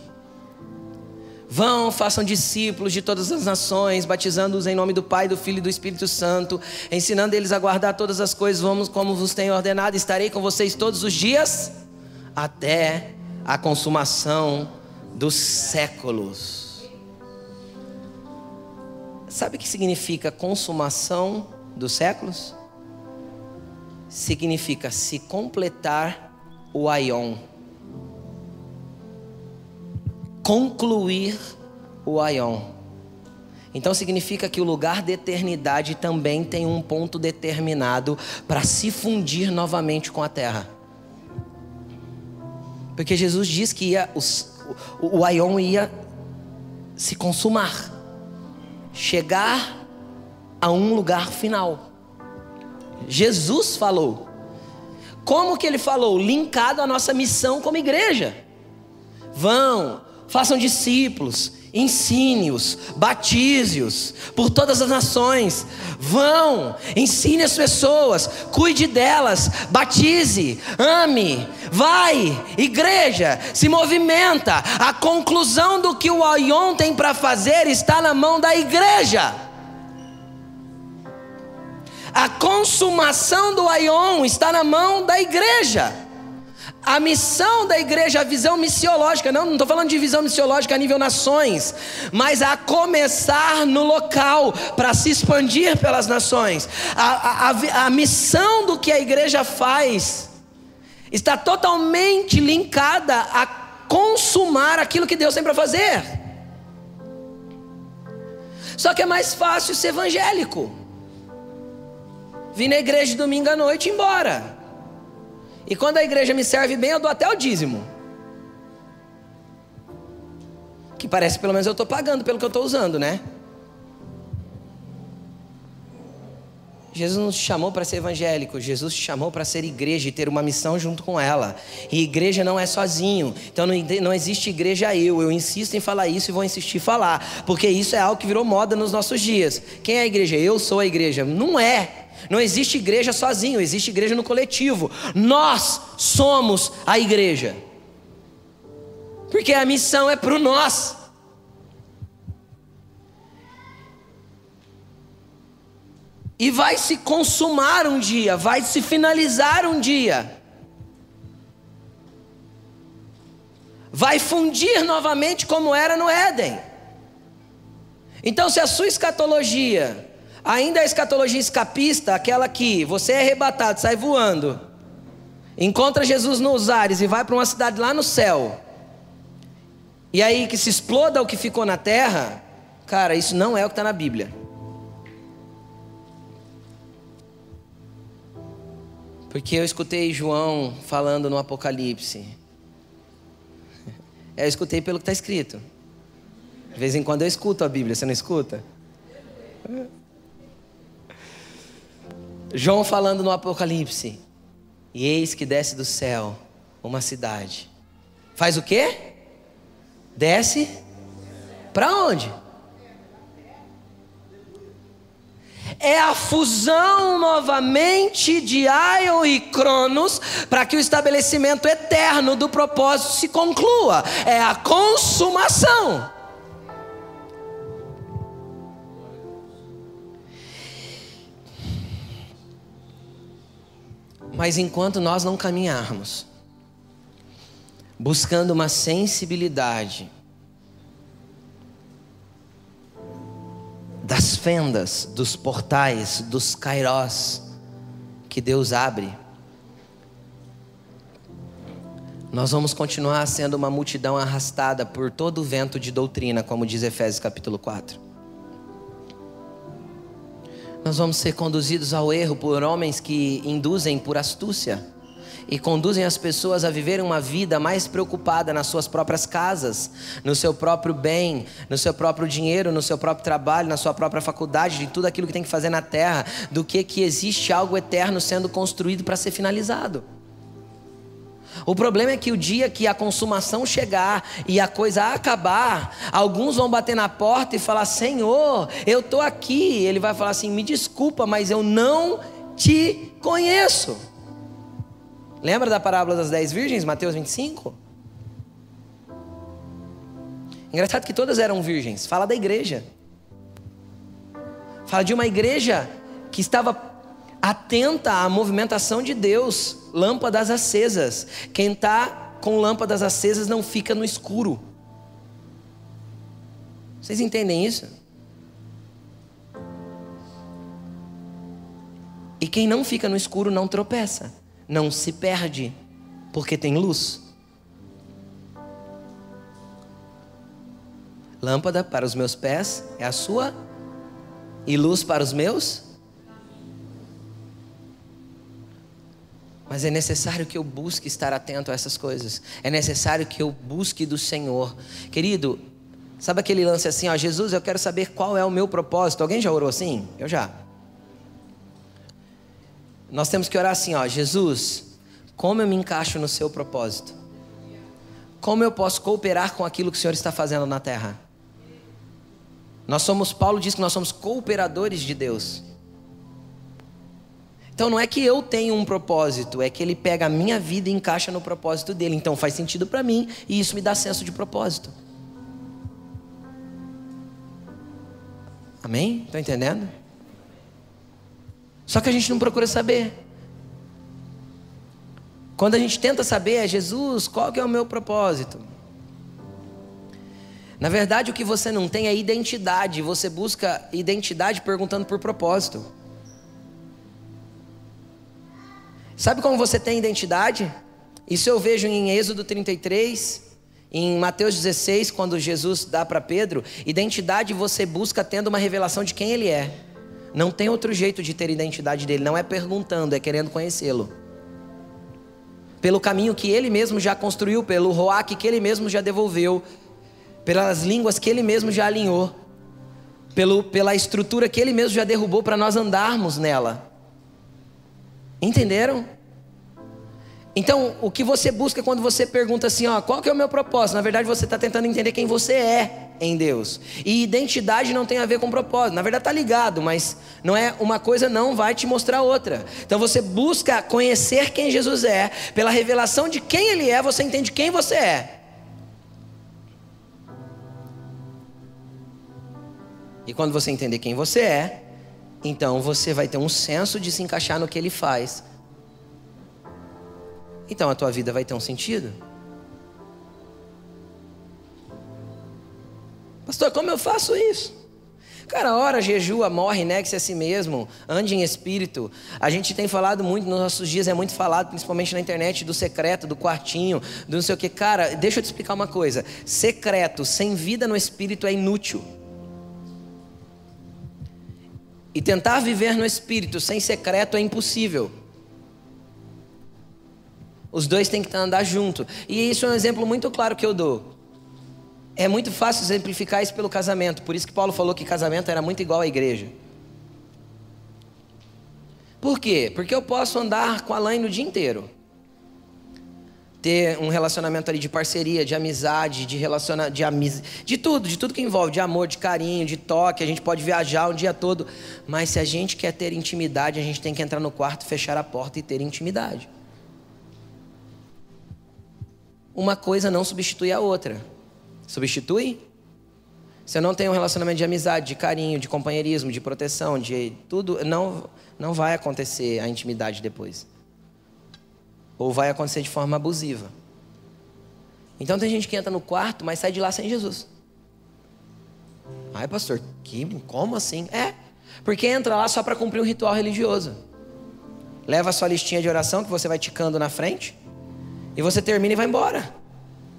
Vão, façam discípulos de todas as nações, batizando-os em nome do Pai, do Filho e do Espírito Santo, ensinando eles a guardar todas as coisas, vamos como vos tenho ordenado, estarei com vocês todos os dias, até a consumação dos séculos. Sabe o que significa consumação dos séculos? Significa se completar o aion concluir o aion. Então significa que o lugar da eternidade também tem um ponto determinado para se fundir novamente com a terra. Porque Jesus diz que ia, os, o, o aion ia se consumar, chegar a um lugar final. Jesus falou. Como que ele falou? Linkado à nossa missão como igreja. Vão, façam discípulos, ensine-os, batize-os por todas as nações. Vão, ensine as pessoas, cuide delas, batize, ame, vai, igreja, se movimenta. A conclusão do que o Aion tem para fazer está na mão da igreja. A consumação do Aion está na mão da igreja. A missão da igreja, a visão missiológica, não estou falando de visão missiológica a nível nações, mas a começar no local, para se expandir pelas nações. A, a, a missão do que a igreja faz está totalmente linkada a consumar aquilo que Deus tem para fazer. Só que é mais fácil ser evangélico. Vir na igreja domingo à noite e ir embora. E quando a igreja me serve bem, eu dou até o dízimo. Que parece pelo menos eu estou pagando pelo que eu estou usando, né? Jesus não te chamou para ser evangélico, Jesus te chamou para ser igreja e ter uma missão junto com ela. E igreja não é sozinho, então não, não existe igreja eu. Eu insisto em falar isso e vou insistir em falar, porque isso é algo que virou moda nos nossos dias. Quem é a igreja? Eu sou a igreja. Não é. Não existe igreja sozinho, existe igreja no coletivo. Nós somos a igreja. Porque a missão é para nós. E vai se consumar um dia, vai se finalizar um dia. Vai fundir novamente como era no Éden. Então, se a sua escatologia Ainda a escatologia escapista, aquela que você é arrebatado, sai voando, encontra Jesus nos ares e vai para uma cidade lá no céu, e aí que se exploda o que ficou na terra, cara, isso não é o que está na Bíblia. Porque eu escutei João falando no Apocalipse. Eu escutei pelo que está escrito. De vez em quando eu escuto a Bíblia, você não escuta? João falando no Apocalipse. E eis que desce do céu uma cidade. Faz o quê? Desce para onde? É a fusão novamente de Ion e Cronos para que o estabelecimento eterno do propósito se conclua. É a consumação. Mas enquanto nós não caminharmos, buscando uma sensibilidade das fendas, dos portais, dos kairós que Deus abre, nós vamos continuar sendo uma multidão arrastada por todo o vento de doutrina, como diz Efésios capítulo 4. Nós vamos ser conduzidos ao erro por homens que induzem por astúcia e conduzem as pessoas a viverem uma vida mais preocupada nas suas próprias casas, no seu próprio bem, no seu próprio dinheiro, no seu próprio trabalho, na sua própria faculdade, de tudo aquilo que tem que fazer na terra, do que que existe algo eterno sendo construído para ser finalizado. O problema é que o dia que a consumação chegar e a coisa acabar, alguns vão bater na porta e falar: Senhor, eu estou aqui. Ele vai falar assim: Me desculpa, mas eu não te conheço. Lembra da parábola das dez virgens, Mateus 25? Engraçado que todas eram virgens. Fala da igreja. Fala de uma igreja que estava atenta à movimentação de Deus, lâmpadas acesas. Quem está com lâmpadas acesas não fica no escuro. Vocês entendem isso? E quem não fica no escuro não tropeça, não se perde, porque tem luz. Lâmpada para os meus pés é a sua, e luz para os meus Mas é necessário que eu busque estar atento a essas coisas. É necessário que eu busque do Senhor. Querido, sabe aquele lance assim, ó, Jesus, eu quero saber qual é o meu propósito. Alguém já orou assim? Eu já. Nós temos que orar assim, ó, Jesus, como eu me encaixo no seu propósito? Como eu posso cooperar com aquilo que o Senhor está fazendo na terra? Nós somos, Paulo diz que nós somos cooperadores de Deus. Então não é que eu tenho um propósito, é que ele pega a minha vida e encaixa no propósito dele. Então faz sentido para mim e isso me dá senso de propósito. Amém? Estão entendendo? Só que a gente não procura saber. Quando a gente tenta saber, é Jesus, qual que é o meu propósito? Na verdade, o que você não tem é identidade. Você busca identidade perguntando por propósito. Sabe como você tem identidade? Isso eu vejo em Êxodo 33, em Mateus 16, quando Jesus dá para Pedro. Identidade você busca tendo uma revelação de quem ele é. Não tem outro jeito de ter identidade dele, não é perguntando, é querendo conhecê-lo. Pelo caminho que ele mesmo já construiu, pelo roac que ele mesmo já devolveu, pelas línguas que ele mesmo já alinhou, pelo, pela estrutura que ele mesmo já derrubou para nós andarmos nela. Entenderam? Então, o que você busca quando você pergunta assim, ó, qual que é o meu propósito? Na verdade, você está tentando entender quem você é em Deus. E identidade não tem a ver com propósito. Na verdade, está ligado, mas não é uma coisa não vai te mostrar outra. Então, você busca conhecer quem Jesus é. Pela revelação de quem Ele é, você entende quem você é. E quando você entender quem você é, então você vai ter um senso de se encaixar no que ele faz. Então a tua vida vai ter um sentido. Pastor, como eu faço isso? Cara, ora, jejua, morre, negue-se a si mesmo, ande em espírito. A gente tem falado muito nos nossos dias, é muito falado, principalmente na internet, do secreto, do quartinho, do não sei o que. Cara, deixa eu te explicar uma coisa: secreto, sem vida no espírito é inútil. E tentar viver no espírito sem secreto é impossível. Os dois têm que andar junto. E isso é um exemplo muito claro que eu dou. É muito fácil exemplificar isso pelo casamento. Por isso que Paulo falou que casamento era muito igual à igreja. Por quê? Porque eu posso andar com a Laine o dia inteiro. Ter um relacionamento ali de parceria, de amizade, de relacionamento, de amiz... de tudo, de tudo que envolve, de amor, de carinho, de toque, a gente pode viajar o dia todo, mas se a gente quer ter intimidade, a gente tem que entrar no quarto, fechar a porta e ter intimidade. Uma coisa não substitui a outra. Substitui? Se eu não tenho um relacionamento de amizade, de carinho, de companheirismo, de proteção, de tudo, não, não vai acontecer a intimidade depois. Ou vai acontecer de forma abusiva. Então tem gente que entra no quarto, mas sai de lá sem Jesus. Ai, pastor, que, como assim? É, porque entra lá só para cumprir um ritual religioso. Leva a sua listinha de oração que você vai ticando na frente, e você termina e vai embora.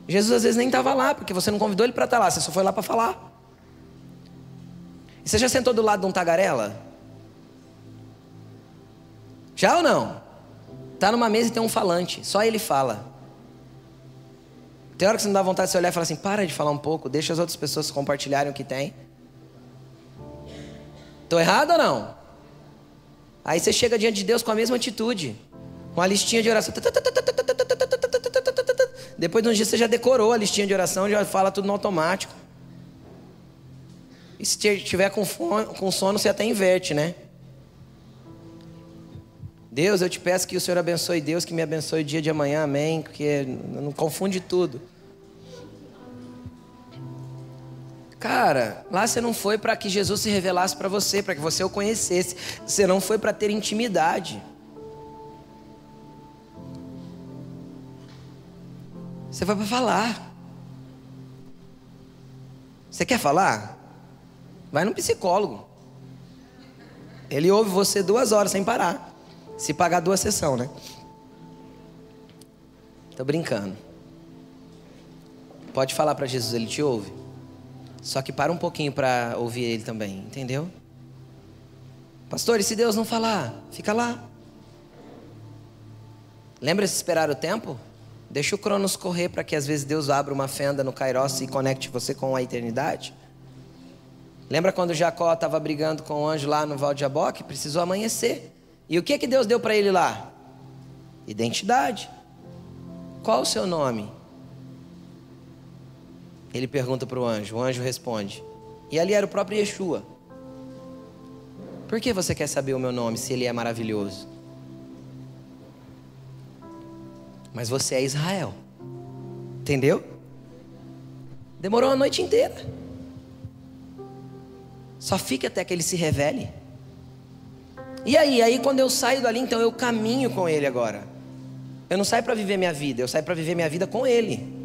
Jesus às vezes nem estava lá, porque você não convidou ele para estar tá lá, você só foi lá para falar. E você já sentou do lado de um tagarela? Já ou não? Tá numa mesa e tem um falante, só ele fala. Tem hora que você não dá vontade de você olhar e falar assim: para de falar um pouco, deixa as outras pessoas compartilharem o que tem. Estou errado ou não? Aí você chega diante de Deus com a mesma atitude, com a listinha de oração. Depois de uns dias você já decorou a listinha de oração, já fala tudo no automático. E se tiver com, com sono, você até inverte, né? Deus, eu te peço que o Senhor abençoe Deus, que me abençoe o dia de amanhã, amém. Porque não confunde tudo. Cara, lá você não foi para que Jesus se revelasse para você, para que você o conhecesse. Você não foi para ter intimidade. Você vai para falar. Você quer falar? Vai no psicólogo. Ele ouve você duas horas sem parar. Se pagar duas sessões, né? Tô brincando. Pode falar para Jesus, ele te ouve. Só que para um pouquinho para ouvir ele também, entendeu? Pastor, e se Deus não falar? Fica lá. Lembra de esperar o tempo? Deixa o Cronos correr para que às vezes Deus abra uma fenda no Kairos e conecte você com a eternidade. Lembra quando Jacó estava brigando com o anjo lá no Val de Jaboque? Precisou amanhecer. E o que, que Deus deu para ele lá? Identidade. Qual o seu nome? Ele pergunta para o anjo. O anjo responde. E ali era o próprio Yeshua. Por que você quer saber o meu nome se ele é maravilhoso? mas você é Israel. Entendeu? Demorou a noite inteira. Só fique até que ele se revele. E aí, aí quando eu saio dali, então eu caminho com ele agora. Eu não saio para viver minha vida, eu saio para viver minha vida com ele.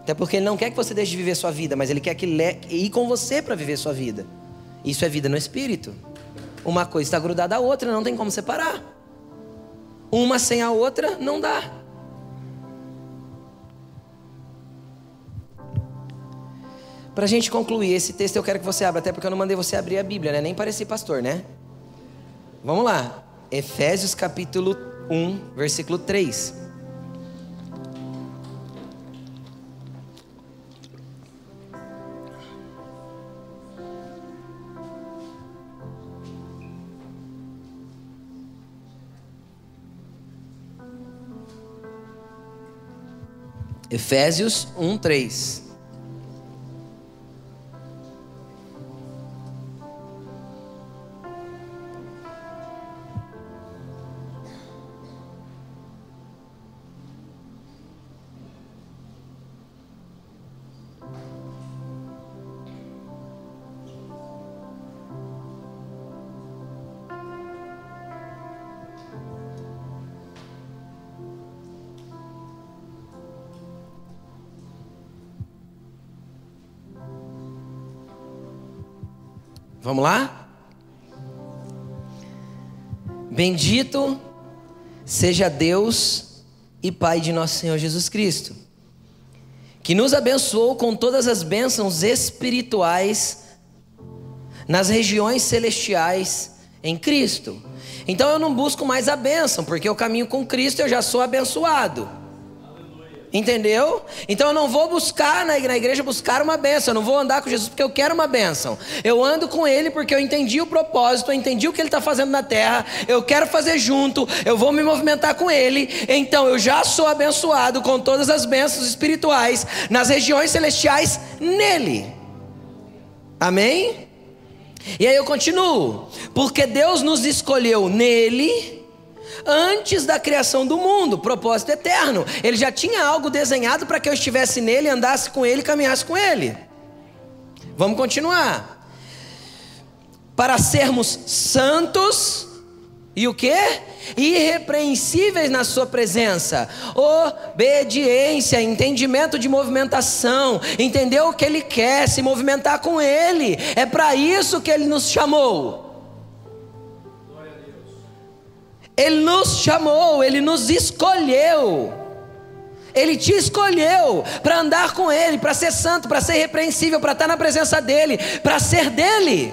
Até porque ele não quer que você deixe de viver sua vida, mas ele quer que le... ir com você para viver sua vida. Isso é vida no espírito. Uma coisa está grudada à outra, não tem como separar. Uma sem a outra não dá. Para a gente concluir esse texto, eu quero que você abra, até porque eu não mandei você abrir a Bíblia, né? Nem parecer pastor, né? Vamos lá. Efésios capítulo 1, versículo 3. Efésios 1, 3. Vamos lá? Bendito seja Deus e Pai de nosso Senhor Jesus Cristo, que nos abençoou com todas as bênçãos espirituais nas regiões celestiais em Cristo. Então eu não busco mais a bênção, porque eu caminho com Cristo e eu já sou abençoado. Entendeu? Então eu não vou buscar na igreja buscar uma benção, eu não vou andar com Jesus porque eu quero uma benção. Eu ando com Ele porque eu entendi o propósito, eu entendi o que Ele está fazendo na terra, eu quero fazer junto, eu vou me movimentar com Ele. Então eu já sou abençoado com todas as bênçãos espirituais nas regiões celestiais nele. Amém? E aí eu continuo, porque Deus nos escolheu nele antes da criação do mundo, propósito eterno. Ele já tinha algo desenhado para que eu estivesse nele, andasse com ele, caminhasse com ele. Vamos continuar. Para sermos santos e o que? Irrepreensíveis na sua presença. Obediência, entendimento de movimentação, entender o que ele quer, se movimentar com ele. É para isso que ele nos chamou. Ele nos chamou, Ele nos escolheu. Ele te escolheu para andar com Ele, para ser santo, para ser repreensível, para estar na presença dEle, para ser dEle,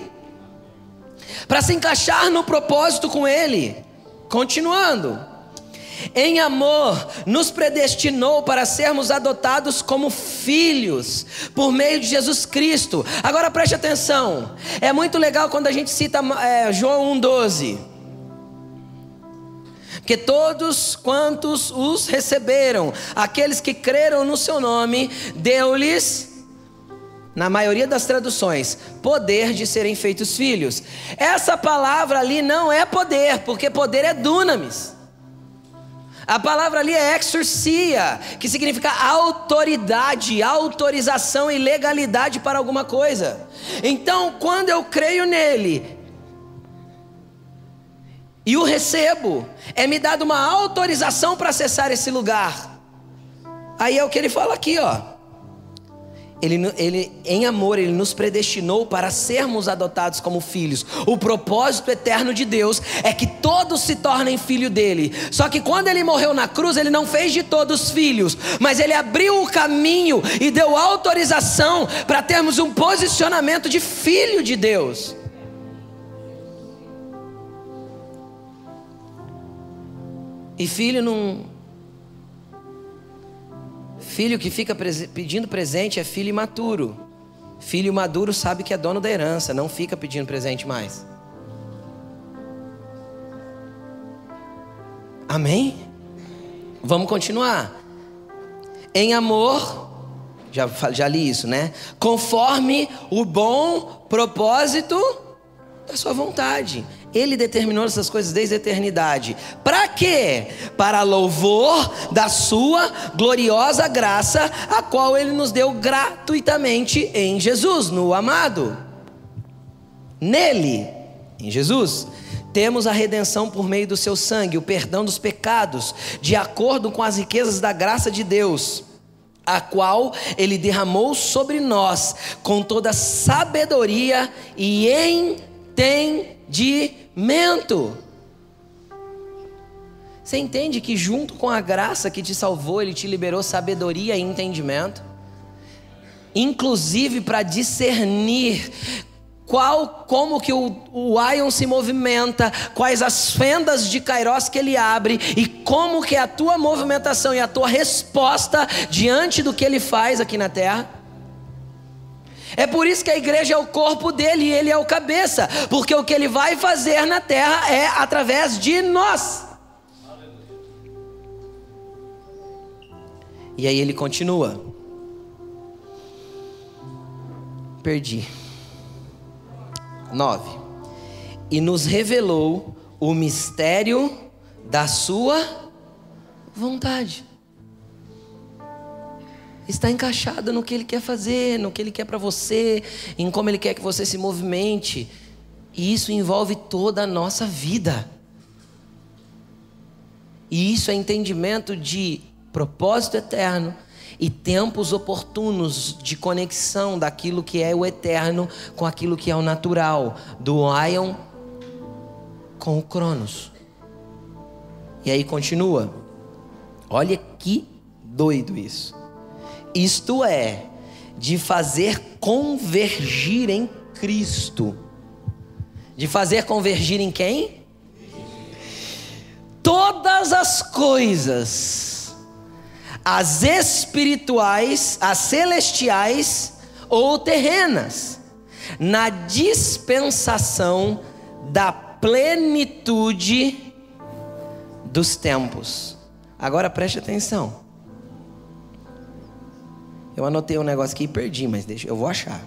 para se encaixar no propósito com Ele. Continuando, em amor, nos predestinou para sermos adotados como filhos, por meio de Jesus Cristo. Agora preste atenção, é muito legal quando a gente cita é, João 1,12 que todos quantos os receberam, aqueles que creram no seu nome, deu-lhes na maioria das traduções, poder de serem feitos filhos. Essa palavra ali não é poder, porque poder é dunamis. A palavra ali é exorcia, que significa autoridade, autorização e legalidade para alguma coisa. Então, quando eu creio nele, e o recebo, é me dado uma autorização para acessar esse lugar. Aí é o que ele fala aqui, ó. Ele, ele, em amor, Ele nos predestinou para sermos adotados como filhos. O propósito eterno de Deus é que todos se tornem filho dele. Só que quando Ele morreu na cruz, Ele não fez de todos filhos, mas Ele abriu o caminho e deu autorização para termos um posicionamento de filho de Deus. E filho não. Filho que fica pedindo presente é filho imaturo. Filho maduro sabe que é dono da herança, não fica pedindo presente mais. Amém? Vamos continuar. Em amor, já, já li isso, né? Conforme o bom propósito da sua vontade. Ele determinou essas coisas desde a eternidade. Para quê? Para louvor da sua gloriosa graça, a qual ele nos deu gratuitamente em Jesus, no amado. Nele, em Jesus, temos a redenção por meio do seu sangue, o perdão dos pecados, de acordo com as riquezas da graça de Deus a qual ele derramou sobre nós com toda sabedoria e entendimento mento. Você entende que junto com a graça que te salvou, ele te liberou sabedoria e entendimento? Inclusive para discernir qual, como que o, o Ion se movimenta, quais as fendas de Kairos que ele abre e como que é a tua movimentação e a tua resposta diante do que ele faz aqui na terra. É por isso que a igreja é o corpo dele e ele é o cabeça, porque o que ele vai fazer na terra é através de nós. E aí ele continua. Perdi. 9. E nos revelou o mistério da sua vontade está encaixada no que Ele quer fazer, no que Ele quer para você, em como Ele quer que você se movimente. E isso envolve toda a nossa vida. E isso é entendimento de propósito eterno e tempos oportunos de conexão daquilo que é o eterno com aquilo que é o natural, do Ion com o Cronos. E aí continua. Olha que doido isso isto é, de fazer convergir em Cristo. De fazer convergir em quem? Todas as coisas, as espirituais, as celestiais ou terrenas, na dispensação da plenitude dos tempos. Agora preste atenção. Eu anotei um negócio aqui e perdi, mas deixa, eu vou achar.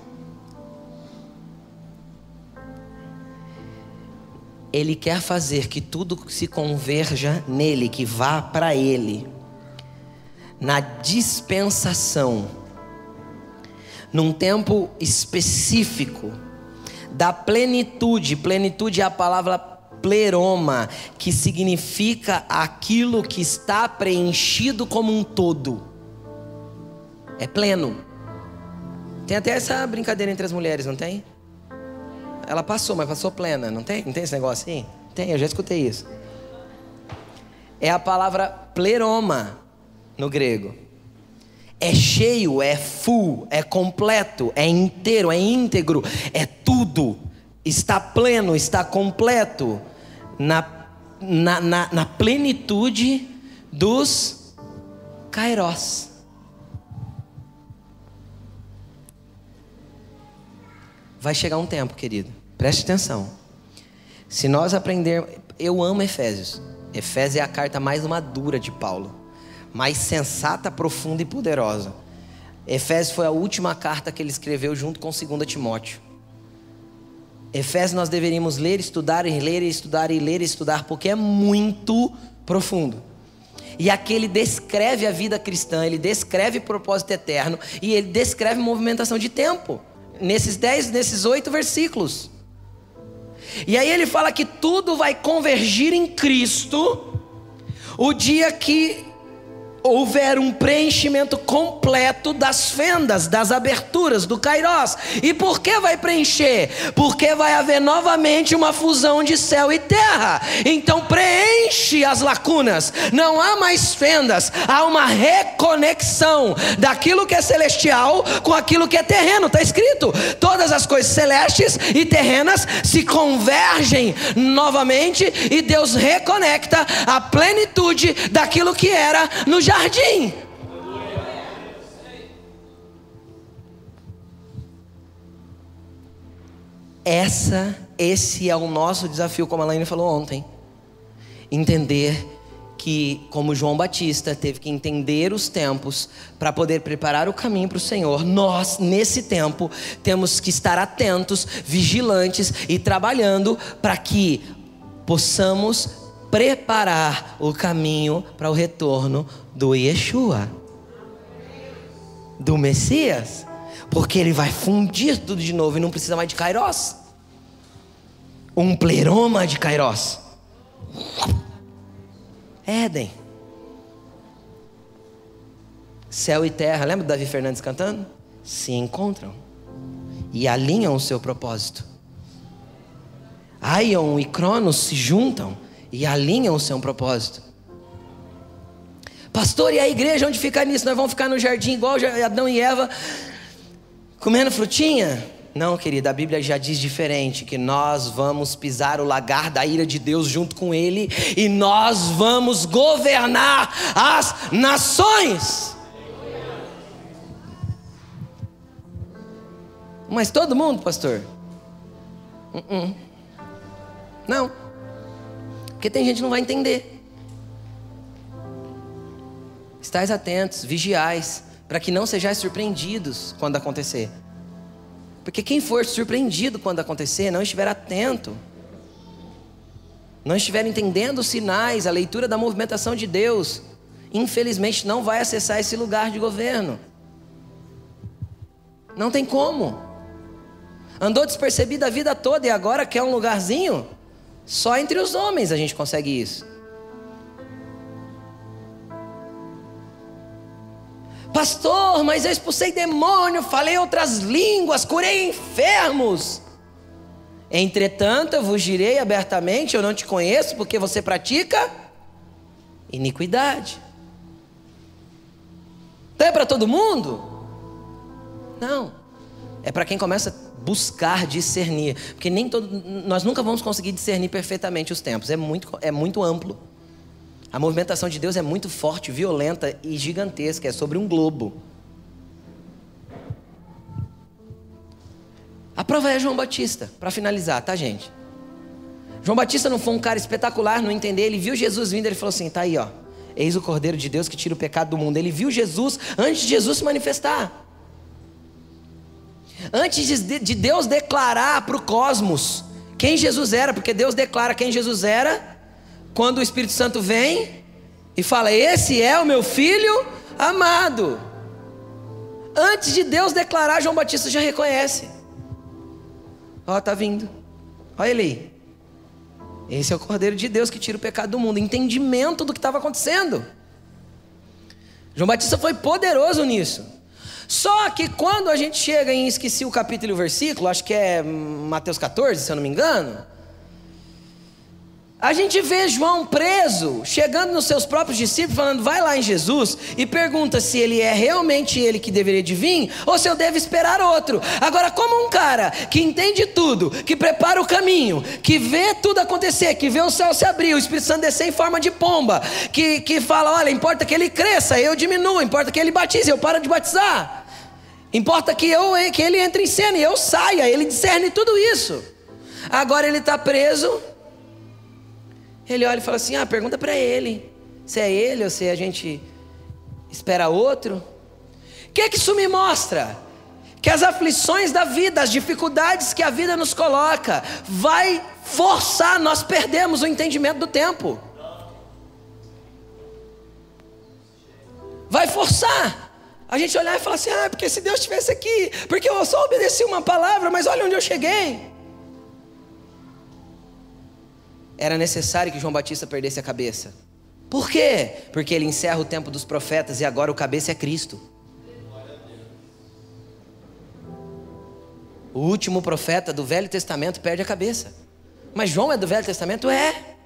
Ele quer fazer que tudo se converja nele, que vá para ele. Na dispensação, num tempo específico, da plenitude. Plenitude é a palavra pleroma, que significa aquilo que está preenchido como um todo. É pleno. Tem até essa brincadeira entre as mulheres, não tem? Ela passou, mas passou plena, não tem? Não tem esse negócio assim? Tem, eu já escutei isso. É a palavra pleroma no grego. É cheio, é full, é completo, é inteiro, é íntegro, é tudo. Está pleno, está completo na, na, na, na plenitude dos kairós. Vai chegar um tempo, querido. Preste atenção. Se nós aprendermos, eu amo Efésios. Efésios é a carta mais madura de Paulo, mais sensata, profunda e poderosa. Efésios foi a última carta que ele escreveu junto com 2 Timóteo. Efésios nós deveríamos ler, estudar e ler e estudar e ler e estudar, porque é muito profundo. E aqui ele descreve a vida cristã, ele descreve propósito eterno e ele descreve movimentação de tempo nesses dez, nesses oito versículos. E aí ele fala que tudo vai convergir em Cristo o dia que houver um preenchimento completo das fendas, das aberturas do Kairós. E por que vai preencher? Porque vai haver novamente uma fusão de céu e terra. Então preenche as lacunas. Não há mais fendas, há uma reconexão daquilo que é celestial com aquilo que é terreno. Está escrito: todas as coisas celestes e terrenas se convergem novamente e Deus reconecta a plenitude daquilo que era no jardim jardim. Essa, esse é o nosso desafio, como a Laine falou ontem. Entender que, como João Batista teve que entender os tempos para poder preparar o caminho para o Senhor, nós, nesse tempo, temos que estar atentos, vigilantes e trabalhando para que possamos preparar o caminho para o retorno do Yeshua, do Messias, porque ele vai fundir tudo de novo e não precisa mais de Kairos. Um pleroma de Kairos. Éden. Céu e terra, lembra do Davi Fernandes cantando? Se encontram e alinham o seu propósito. Aion e Cronos se juntam e alinham o seu propósito. Pastor, e a igreja onde ficar nisso? Nós vamos ficar no jardim igual Adão e Eva, comendo frutinha? Não, querida, a Bíblia já diz diferente: que nós vamos pisar o lagar da ira de Deus junto com Ele e nós vamos governar as nações. Mas todo mundo, pastor? Uh -uh. Não. Porque tem gente que não vai entender. Estais atentos, vigiais, para que não sejais surpreendidos quando acontecer. Porque quem for surpreendido quando acontecer, não estiver atento, não estiver entendendo os sinais, a leitura da movimentação de Deus, infelizmente não vai acessar esse lugar de governo. Não tem como. Andou despercebido a vida toda e agora quer um lugarzinho? Só entre os homens a gente consegue isso. Pastor, mas eu expulsei demônio, falei outras línguas, curei enfermos. Entretanto, eu vos direi abertamente: eu não te conheço, porque você pratica iniquidade. Então é para todo mundo? Não. É para quem começa buscar discernir, porque nem todo, nós nunca vamos conseguir discernir perfeitamente os tempos, é muito, é muito amplo. A movimentação de Deus é muito forte, violenta e gigantesca, é sobre um globo. A prova é João Batista, para finalizar, tá, gente? João Batista não foi um cara espetacular, não entender, ele viu Jesus vindo, ele falou assim: tá aí, ó. Eis o Cordeiro de Deus que tira o pecado do mundo. Ele viu Jesus antes de Jesus se manifestar. Antes de Deus declarar para o cosmos quem Jesus era, porque Deus declara quem Jesus era quando o Espírito Santo vem e fala: Esse é o meu filho amado. Antes de Deus declarar, João Batista já reconhece. Ó, tá vindo. Olha ele aí. Esse é o Cordeiro de Deus que tira o pecado do mundo. Entendimento do que estava acontecendo. João Batista foi poderoso nisso. Só que quando a gente chega em esqueci o capítulo e o versículo, acho que é Mateus 14, se eu não me engano. A gente vê João preso, chegando nos seus próprios discípulos, falando: vai lá em Jesus e pergunta se ele é realmente ele que deveria de vir ou se eu devo esperar outro. Agora, como um cara que entende tudo, que prepara o caminho, que vê tudo acontecer, que vê o céu se abrir, o Espírito Santo descer em forma de pomba, que, que fala: olha, importa que ele cresça, eu diminuo, importa que ele batize, eu paro de batizar. Importa que, eu, que ele entre em cena e eu saia, ele discerne tudo isso. Agora ele está preso ele olha e fala assim: ah, pergunta para ele se é ele ou se a gente espera outro. O que, é que isso me mostra? Que as aflições da vida, as dificuldades que a vida nos coloca, vai forçar nós perdemos o entendimento do tempo. Vai forçar a gente olhar e falar assim: ah, porque se Deus estivesse aqui, porque eu só obedeci uma palavra, mas olha onde eu cheguei. Era necessário que João Batista perdesse a cabeça. Por quê? Porque ele encerra o tempo dos profetas e agora o cabeça é Cristo. O último profeta do Velho Testamento perde a cabeça. Mas João é do Velho Testamento? É.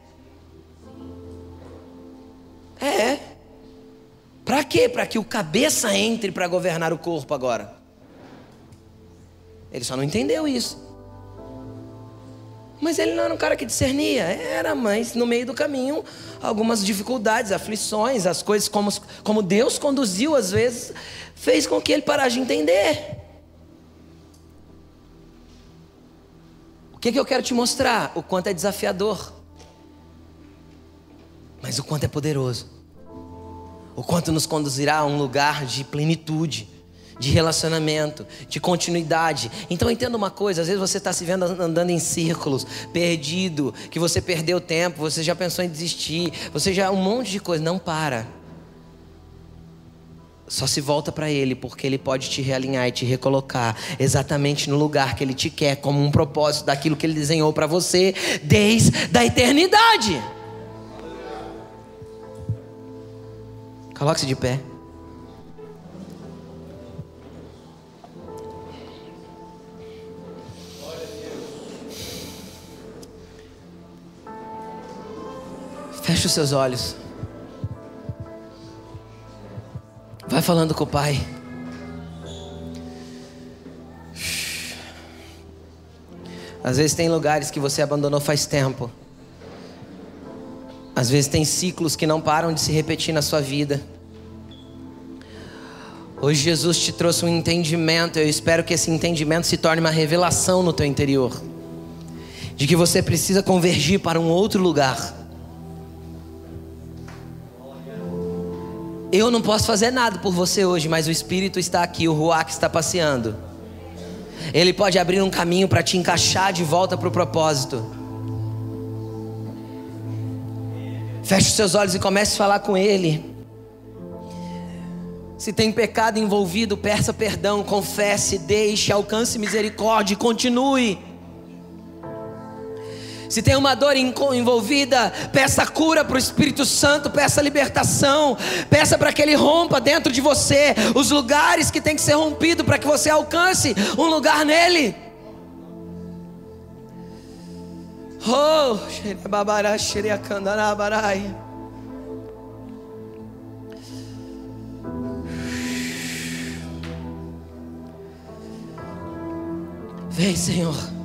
É. Para quê? Para que o cabeça entre para governar o corpo agora. Ele só não entendeu isso. Mas ele não era um cara que discernia, era, mas no meio do caminho, algumas dificuldades, aflições, as coisas como, como Deus conduziu às vezes, fez com que ele parasse de entender. O que, que eu quero te mostrar? O quanto é desafiador, mas o quanto é poderoso, o quanto nos conduzirá a um lugar de plenitude de relacionamento, de continuidade. Então entenda uma coisa: às vezes você está se vendo andando em círculos, perdido, que você perdeu tempo, você já pensou em desistir, você já um monte de coisa. Não para. Só se volta para Ele, porque Ele pode te realinhar e te recolocar exatamente no lugar que Ele te quer, como um propósito daquilo que Ele desenhou para você desde a eternidade. Coloque-se de pé. Feche os seus olhos. Vai falando com o Pai. Às vezes tem lugares que você abandonou faz tempo. Às vezes tem ciclos que não param de se repetir na sua vida. Hoje Jesus te trouxe um entendimento, eu espero que esse entendimento se torne uma revelação no teu interior. De que você precisa convergir para um outro lugar. Eu não posso fazer nada por você hoje, mas o Espírito está aqui, o Ruach está passeando. Ele pode abrir um caminho para te encaixar de volta para o propósito. Feche os seus olhos e comece a falar com Ele. Se tem pecado envolvido, peça perdão, confesse, deixe, alcance misericórdia e continue. Se tem uma dor envolvida, peça cura para o Espírito Santo, peça libertação, peça para que ele rompa dentro de você os lugares que tem que ser rompido para que você alcance um lugar nele. Oh, Vem, Senhor.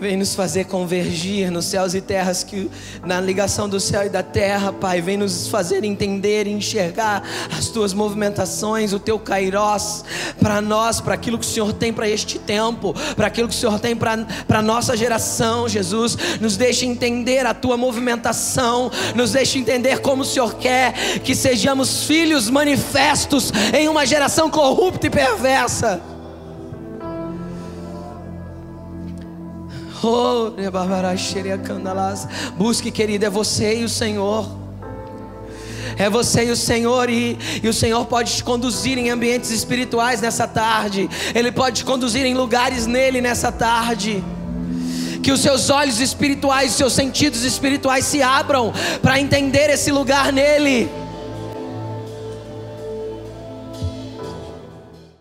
Vem nos fazer convergir nos céus e terras, que na ligação do céu e da terra, Pai. Vem nos fazer entender e enxergar as tuas movimentações, o teu kairós para nós, para aquilo que o Senhor tem para este tempo, para aquilo que o Senhor tem para a nossa geração, Jesus. Nos deixe entender a tua movimentação, nos deixe entender como o Senhor quer que sejamos filhos manifestos em uma geração corrupta e perversa. Oh, Busque, querido, é você e o Senhor. É você e o Senhor, e, e o Senhor pode te conduzir em ambientes espirituais nessa tarde, Ele pode te conduzir em lugares nele nessa tarde que os seus olhos espirituais, os seus sentidos espirituais se abram para entender esse lugar nele.